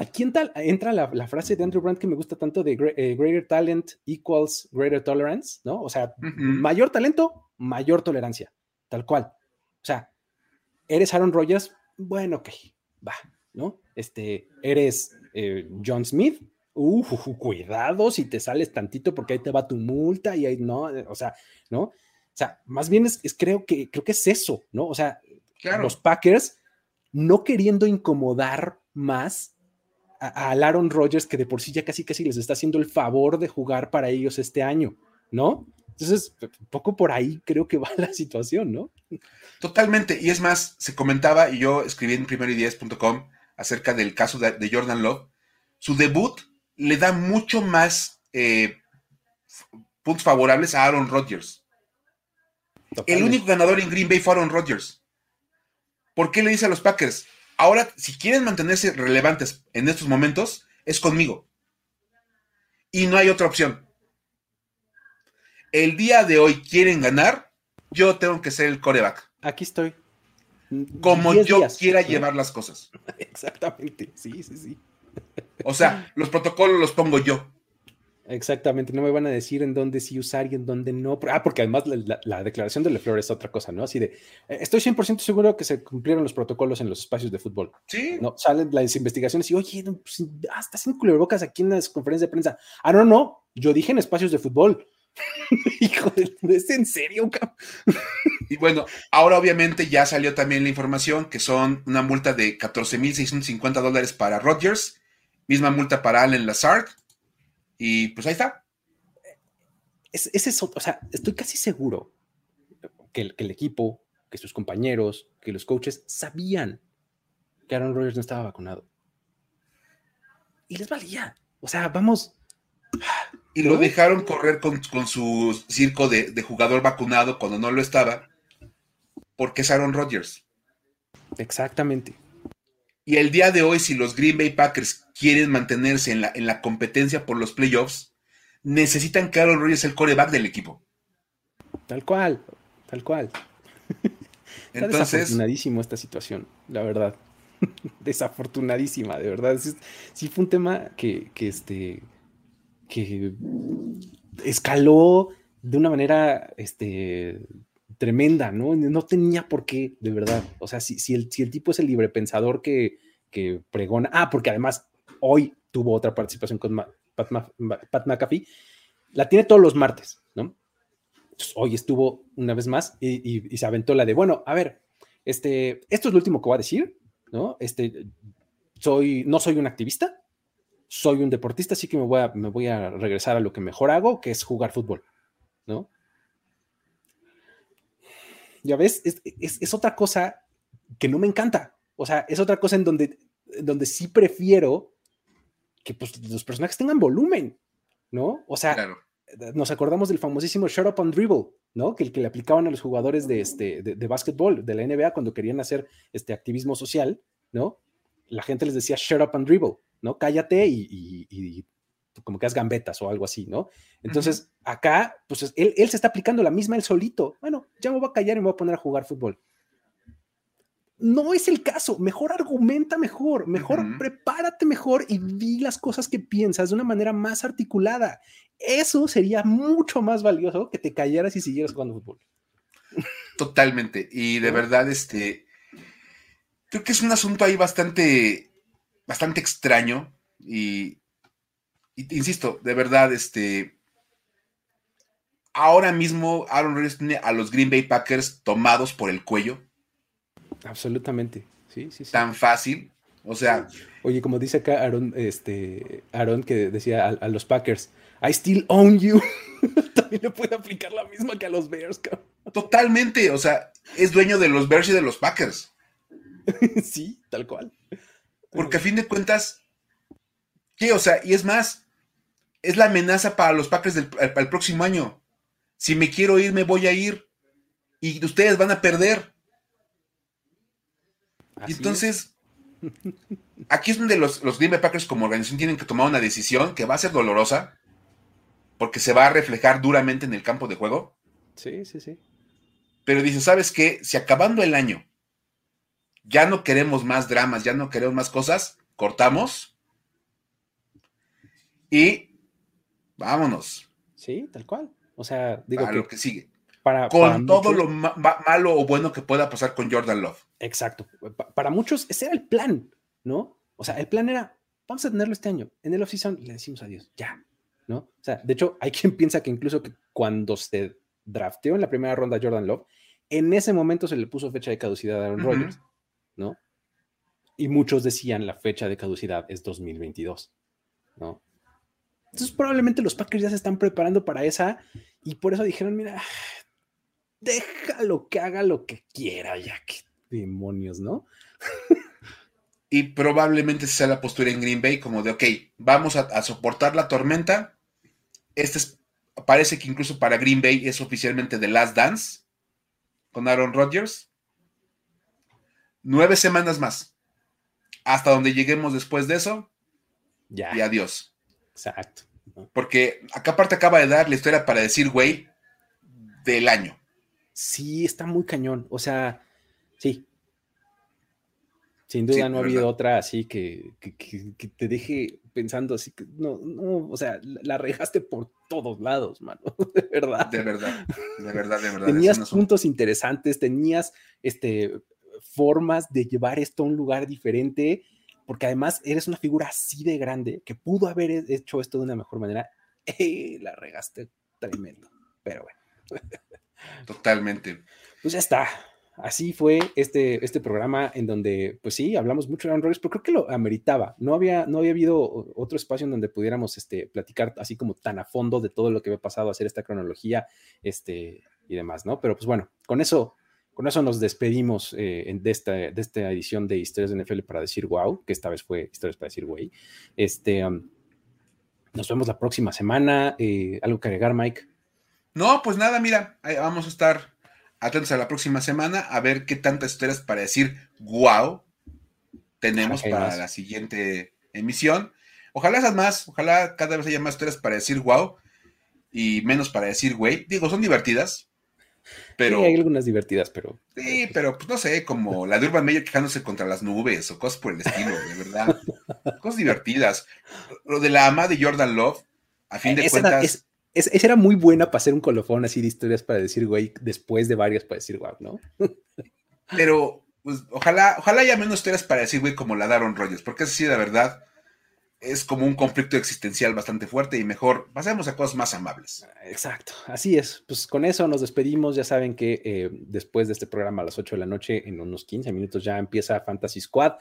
Speaker 1: Aquí entra, la, frase de Andrew Brandt que me gusta tanto de eh, greater talent equals greater tolerance, ¿no? O sea, mayor talento, mayor tolerancia, tal cual. O sea, eres Aaron Rodgers, bueno, ok, va, ¿no? Este, eres eh, John Smith, uh, cuidado si te sales tantito porque ahí te va tu multa y ahí no, o sea, ¿no? O sea, más bien es, creo, que, creo que es eso, ¿no? O sea, los Packers no queriendo incomodar más a, Aaron Rodgers, que de por sí ya casi casi les está haciendo el favor de jugar para ellos este año, ¿no? Entonces, un poco por ahí creo que va la situación, ¿no?
Speaker 3: Totalmente. Y es más, se comentaba, y yo escribí en primerideas.com acerca del caso de, Jordan Love. Su debut le da mucho más eh, puntos favorables a Aaron Rodgers. El único ganador en Green Bay fue Aaron Rodgers. ¿Por qué le dice a los Packers? Ahora, si quieren mantenerse relevantes en estos momentos, es conmigo. Y no hay otra opción. El día de hoy quieren ganar, yo tengo que ser el coreback.
Speaker 1: Aquí estoy.
Speaker 3: Como yo quiera llevar las cosas.
Speaker 1: Exactamente, sí, sí, sí.
Speaker 3: O sea, los protocolos los pongo yo.
Speaker 1: Exactamente, no me van a decir en dónde sí usar y en dónde no. Ah, porque además la, declaración de Lefleur es otra cosa, ¿no? Así de, eh, estoy 100% seguro que se cumplieron los protocolos en los espacios de fútbol.
Speaker 3: Sí.
Speaker 1: No, salen las investigaciones y, oye, pues, ah, estás en bocas aquí en las conferencias de prensa. Ah, no, no, yo dije en espacios de fútbol. Hijo de, ¿es en serio?
Speaker 3: y bueno, ahora obviamente ya salió también la información que son una multa de 14.650 dólares para Rodgers, misma multa para Allen Lazard y pues ahí está.
Speaker 1: ese es, o sea, estoy casi seguro que el, que el, equipo, que sus compañeros, que los coaches sabían que Aaron Rodgers no estaba vacunado. Y les valía. O sea, vamos.
Speaker 3: Y lo dejaron correr con, su circo de, jugador vacunado cuando no lo estaba, porque es Aaron Rodgers.
Speaker 1: Exactamente.
Speaker 3: Y el día de hoy, si los Green Bay Packers quieren mantenerse en la, en la competencia por los playoffs, necesitan que Aaron Rodgers sea el coreback del equipo.
Speaker 1: Tal cual, tal cual. Entonces, desafortunadísimo esta situación, la verdad. Desafortunadísima, de verdad. Sí, fue un tema que, que, este, que escaló de una manera este, tremenda, ¿no? No tenía por qué, de verdad. O sea, si, el, si el tipo es el librepensador que, que pregona. Ah, porque además hoy tuvo otra participación con Pat, McAfee. La tiene todos los martes, ¿no? hoy estuvo una vez más y, se aventó la de, bueno, a ver, este, esto es lo último que voy a decir, ¿no? Este, soy, no soy un activista, soy un deportista, así que me voy a, me voy a regresar a lo que mejor hago, que es jugar fútbol, ¿no? Ya ves, es, otra cosa que no me encanta. O sea, es otra cosa en donde, donde sí prefiero que pues, los personajes tengan volumen, ¿no? O sea, claro nos acordamos del famosísimo shut up and dribble, ¿no? Que el que le aplicaban a los jugadores de, este, de, de básquetbol, de la NBA, cuando querían hacer este activismo social, ¿no? La gente les decía shut up and dribble, ¿no? Cállate y, como que haz gambetas o algo así, ¿no? Entonces, acá, pues él, él, se está aplicando la misma él solito. Bueno, ya me voy a callar y me voy a poner a jugar fútbol. No es el caso. Mejor argumenta mejor, mejor prepárate mejor y di las cosas que piensas de una manera más articulada. Eso sería mucho más valioso que te callaras y siguieras jugando fútbol.
Speaker 3: Totalmente. Y de verdad, este, creo que es un asunto ahí bastante, bastante extraño. Y, insisto, de verdad, este, ahora mismo Aaron Rodgers tiene a los Green Bay Packers tomados por el cuello.
Speaker 1: Absolutamente. Sí, sí, sí.
Speaker 3: Tan fácil. O sea.
Speaker 1: Oye, como dice acá Aaron, este, Aaron que decía a los Packers, I still own you. También le puede aplicar la misma que a los Bears, cabrón.
Speaker 3: Totalmente, o sea, es dueño de los Bears y de los Packers.
Speaker 1: sí, tal cual.
Speaker 3: Porque a fin de cuentas, ¿qué? O sea, y es más, es la amenaza para los Packers del el próximo año. Si me quiero ir, me voy a ir. Y ustedes van a perder. entonces, aquí es donde los, los Green Bay Packers como organización tienen que tomar una decisión que va a ser dolorosa, porque se va a reflejar duramente en el campo de juego.
Speaker 1: Sí, sí, sí.
Speaker 3: Pero dice, ¿sabes qué? Si acabando el año ya no queremos más dramas, ya no queremos más cosas, cortamos y vámonos.
Speaker 1: Sí, tal cual. O sea, digo
Speaker 3: que, lo que sigue. Para, con todo lo malo o bueno que pueda pasar con Jordan Love.
Speaker 1: Exacto. para muchos ese era el plan, ¿no? O sea, el plan era, vamos a tenerlo este año. En el off-season le decimos adiós, ya. ¿no? O sea, de hecho, hay quien piensa que incluso que cuando se drafteó en la primera ronda Jordan Love, en ese momento se le puso fecha de caducidad a Aaron Rodgers, ¿no? Y muchos decían la fecha de caducidad es 2022, ¿no? Entonces probablemente los Packers ya se están preparando para esa y por eso dijeron, mira, déjalo que haga lo que quiera, ya que demonios, ¿no?
Speaker 3: y probablemente sea la postura en Green Bay como de, ok, vamos a soportar la tormenta, este parece que incluso para Green Bay es oficialmente The Last Dance con Aaron Rodgers. Nueve semanas más. Hasta donde lleguemos después de eso. Ya. Y adiós.
Speaker 1: Exacto.
Speaker 3: Porque acá aparte acaba de dar la historia para decir, güey, del año.
Speaker 1: Sí, está muy cañón. O sea, sí, sin duda no ha habido otra así que, te deje pensando así que no, no, o sea, la regaste por todos lados, mano, de verdad.
Speaker 3: De verdad, de verdad, de verdad.
Speaker 1: Tenías puntos interesantes, tenías este, formas de llevar esto a un lugar diferente, porque además eres una figura así de grande que pudo haber hecho esto de una mejor manera. la regaste tremendo, pero bueno.
Speaker 3: Totalmente.
Speaker 1: Pues ya está así fue este, este programa en donde, pues sí, hablamos mucho de Aaron Rodgers, pero creo que lo ameritaba. No había, no había habido otro espacio en donde pudiéramos este, platicar así como tan a fondo de todo lo que había pasado, hacer esta cronología este, y demás, ¿no? Pero pues bueno, con eso, con eso nos despedimos eh, de, esta, de esta edición de Historias de NFL para decir wow, que esta vez fue Historias para decir güey. Este, um, nos vemos la próxima semana. Eh, ¿Algo que agregar, Mike?
Speaker 3: No, pues nada, mira, vamos a estar atentos a la próxima semana a ver qué tantas historias para decir wow tenemos para la siguiente emisión. Ojalá esas más, ojalá cada vez haya más historias para decir wow y menos para decir güey. Digo, son divertidas, pero...
Speaker 1: Sí, hay algunas divertidas, pero...
Speaker 3: Sí, pero pues no sé, como la de Urban Meyer quejándose contra las nubes o cosas por el estilo, de verdad. cosas divertidas. Lo de la ama de Jordan Love, a fin de cuentas...
Speaker 1: esa era muy buena para hacer un colofón así de historias para decir güey, después de varias para decir wow, ¿no?
Speaker 3: pero, pues, ojalá, ojalá haya menos historias para decir güey como la Daron Rogers, porque es así de verdad es como un conflicto existencial bastante fuerte y mejor pasemos a cosas más amables.
Speaker 1: Exacto, así es. Pues con eso nos despedimos. Ya saben que eh, después de este programa a las 8 de la noche, en unos 15 minutos ya empieza Fantasy Squad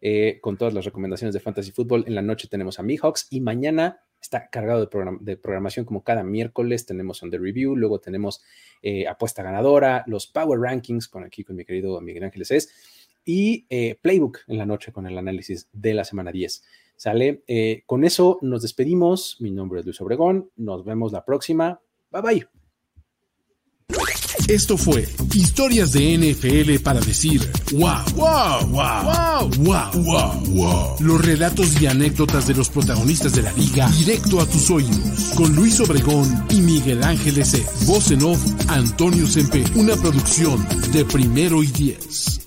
Speaker 1: eh, con todas las recomendaciones de Fantasy Football. En la noche tenemos a Mihawks y mañana está cargado de, de, programación como cada miércoles. Tenemos On The Review, luego tenemos eh, Apuesta Ganadora, los Power Rankings con aquí con mi querido Miguel Ángeles es y Playbook en la noche con el análisis de la semana 10. ¿Sale? Eh, con eso nos despedimos. Mi nombre es Luis Obregón. Nos vemos la próxima. Bye bye.
Speaker 2: Esto fue Historias de NFL para decir wow, wow, wow, wow, wow, wow, wow. Los relatos y anécdotas de los protagonistas de la liga directo a tus oídos. Con Luis Obregón y Miguel Ángeles. Voz en off, Antonio Sempe. Una producción de primero y diez.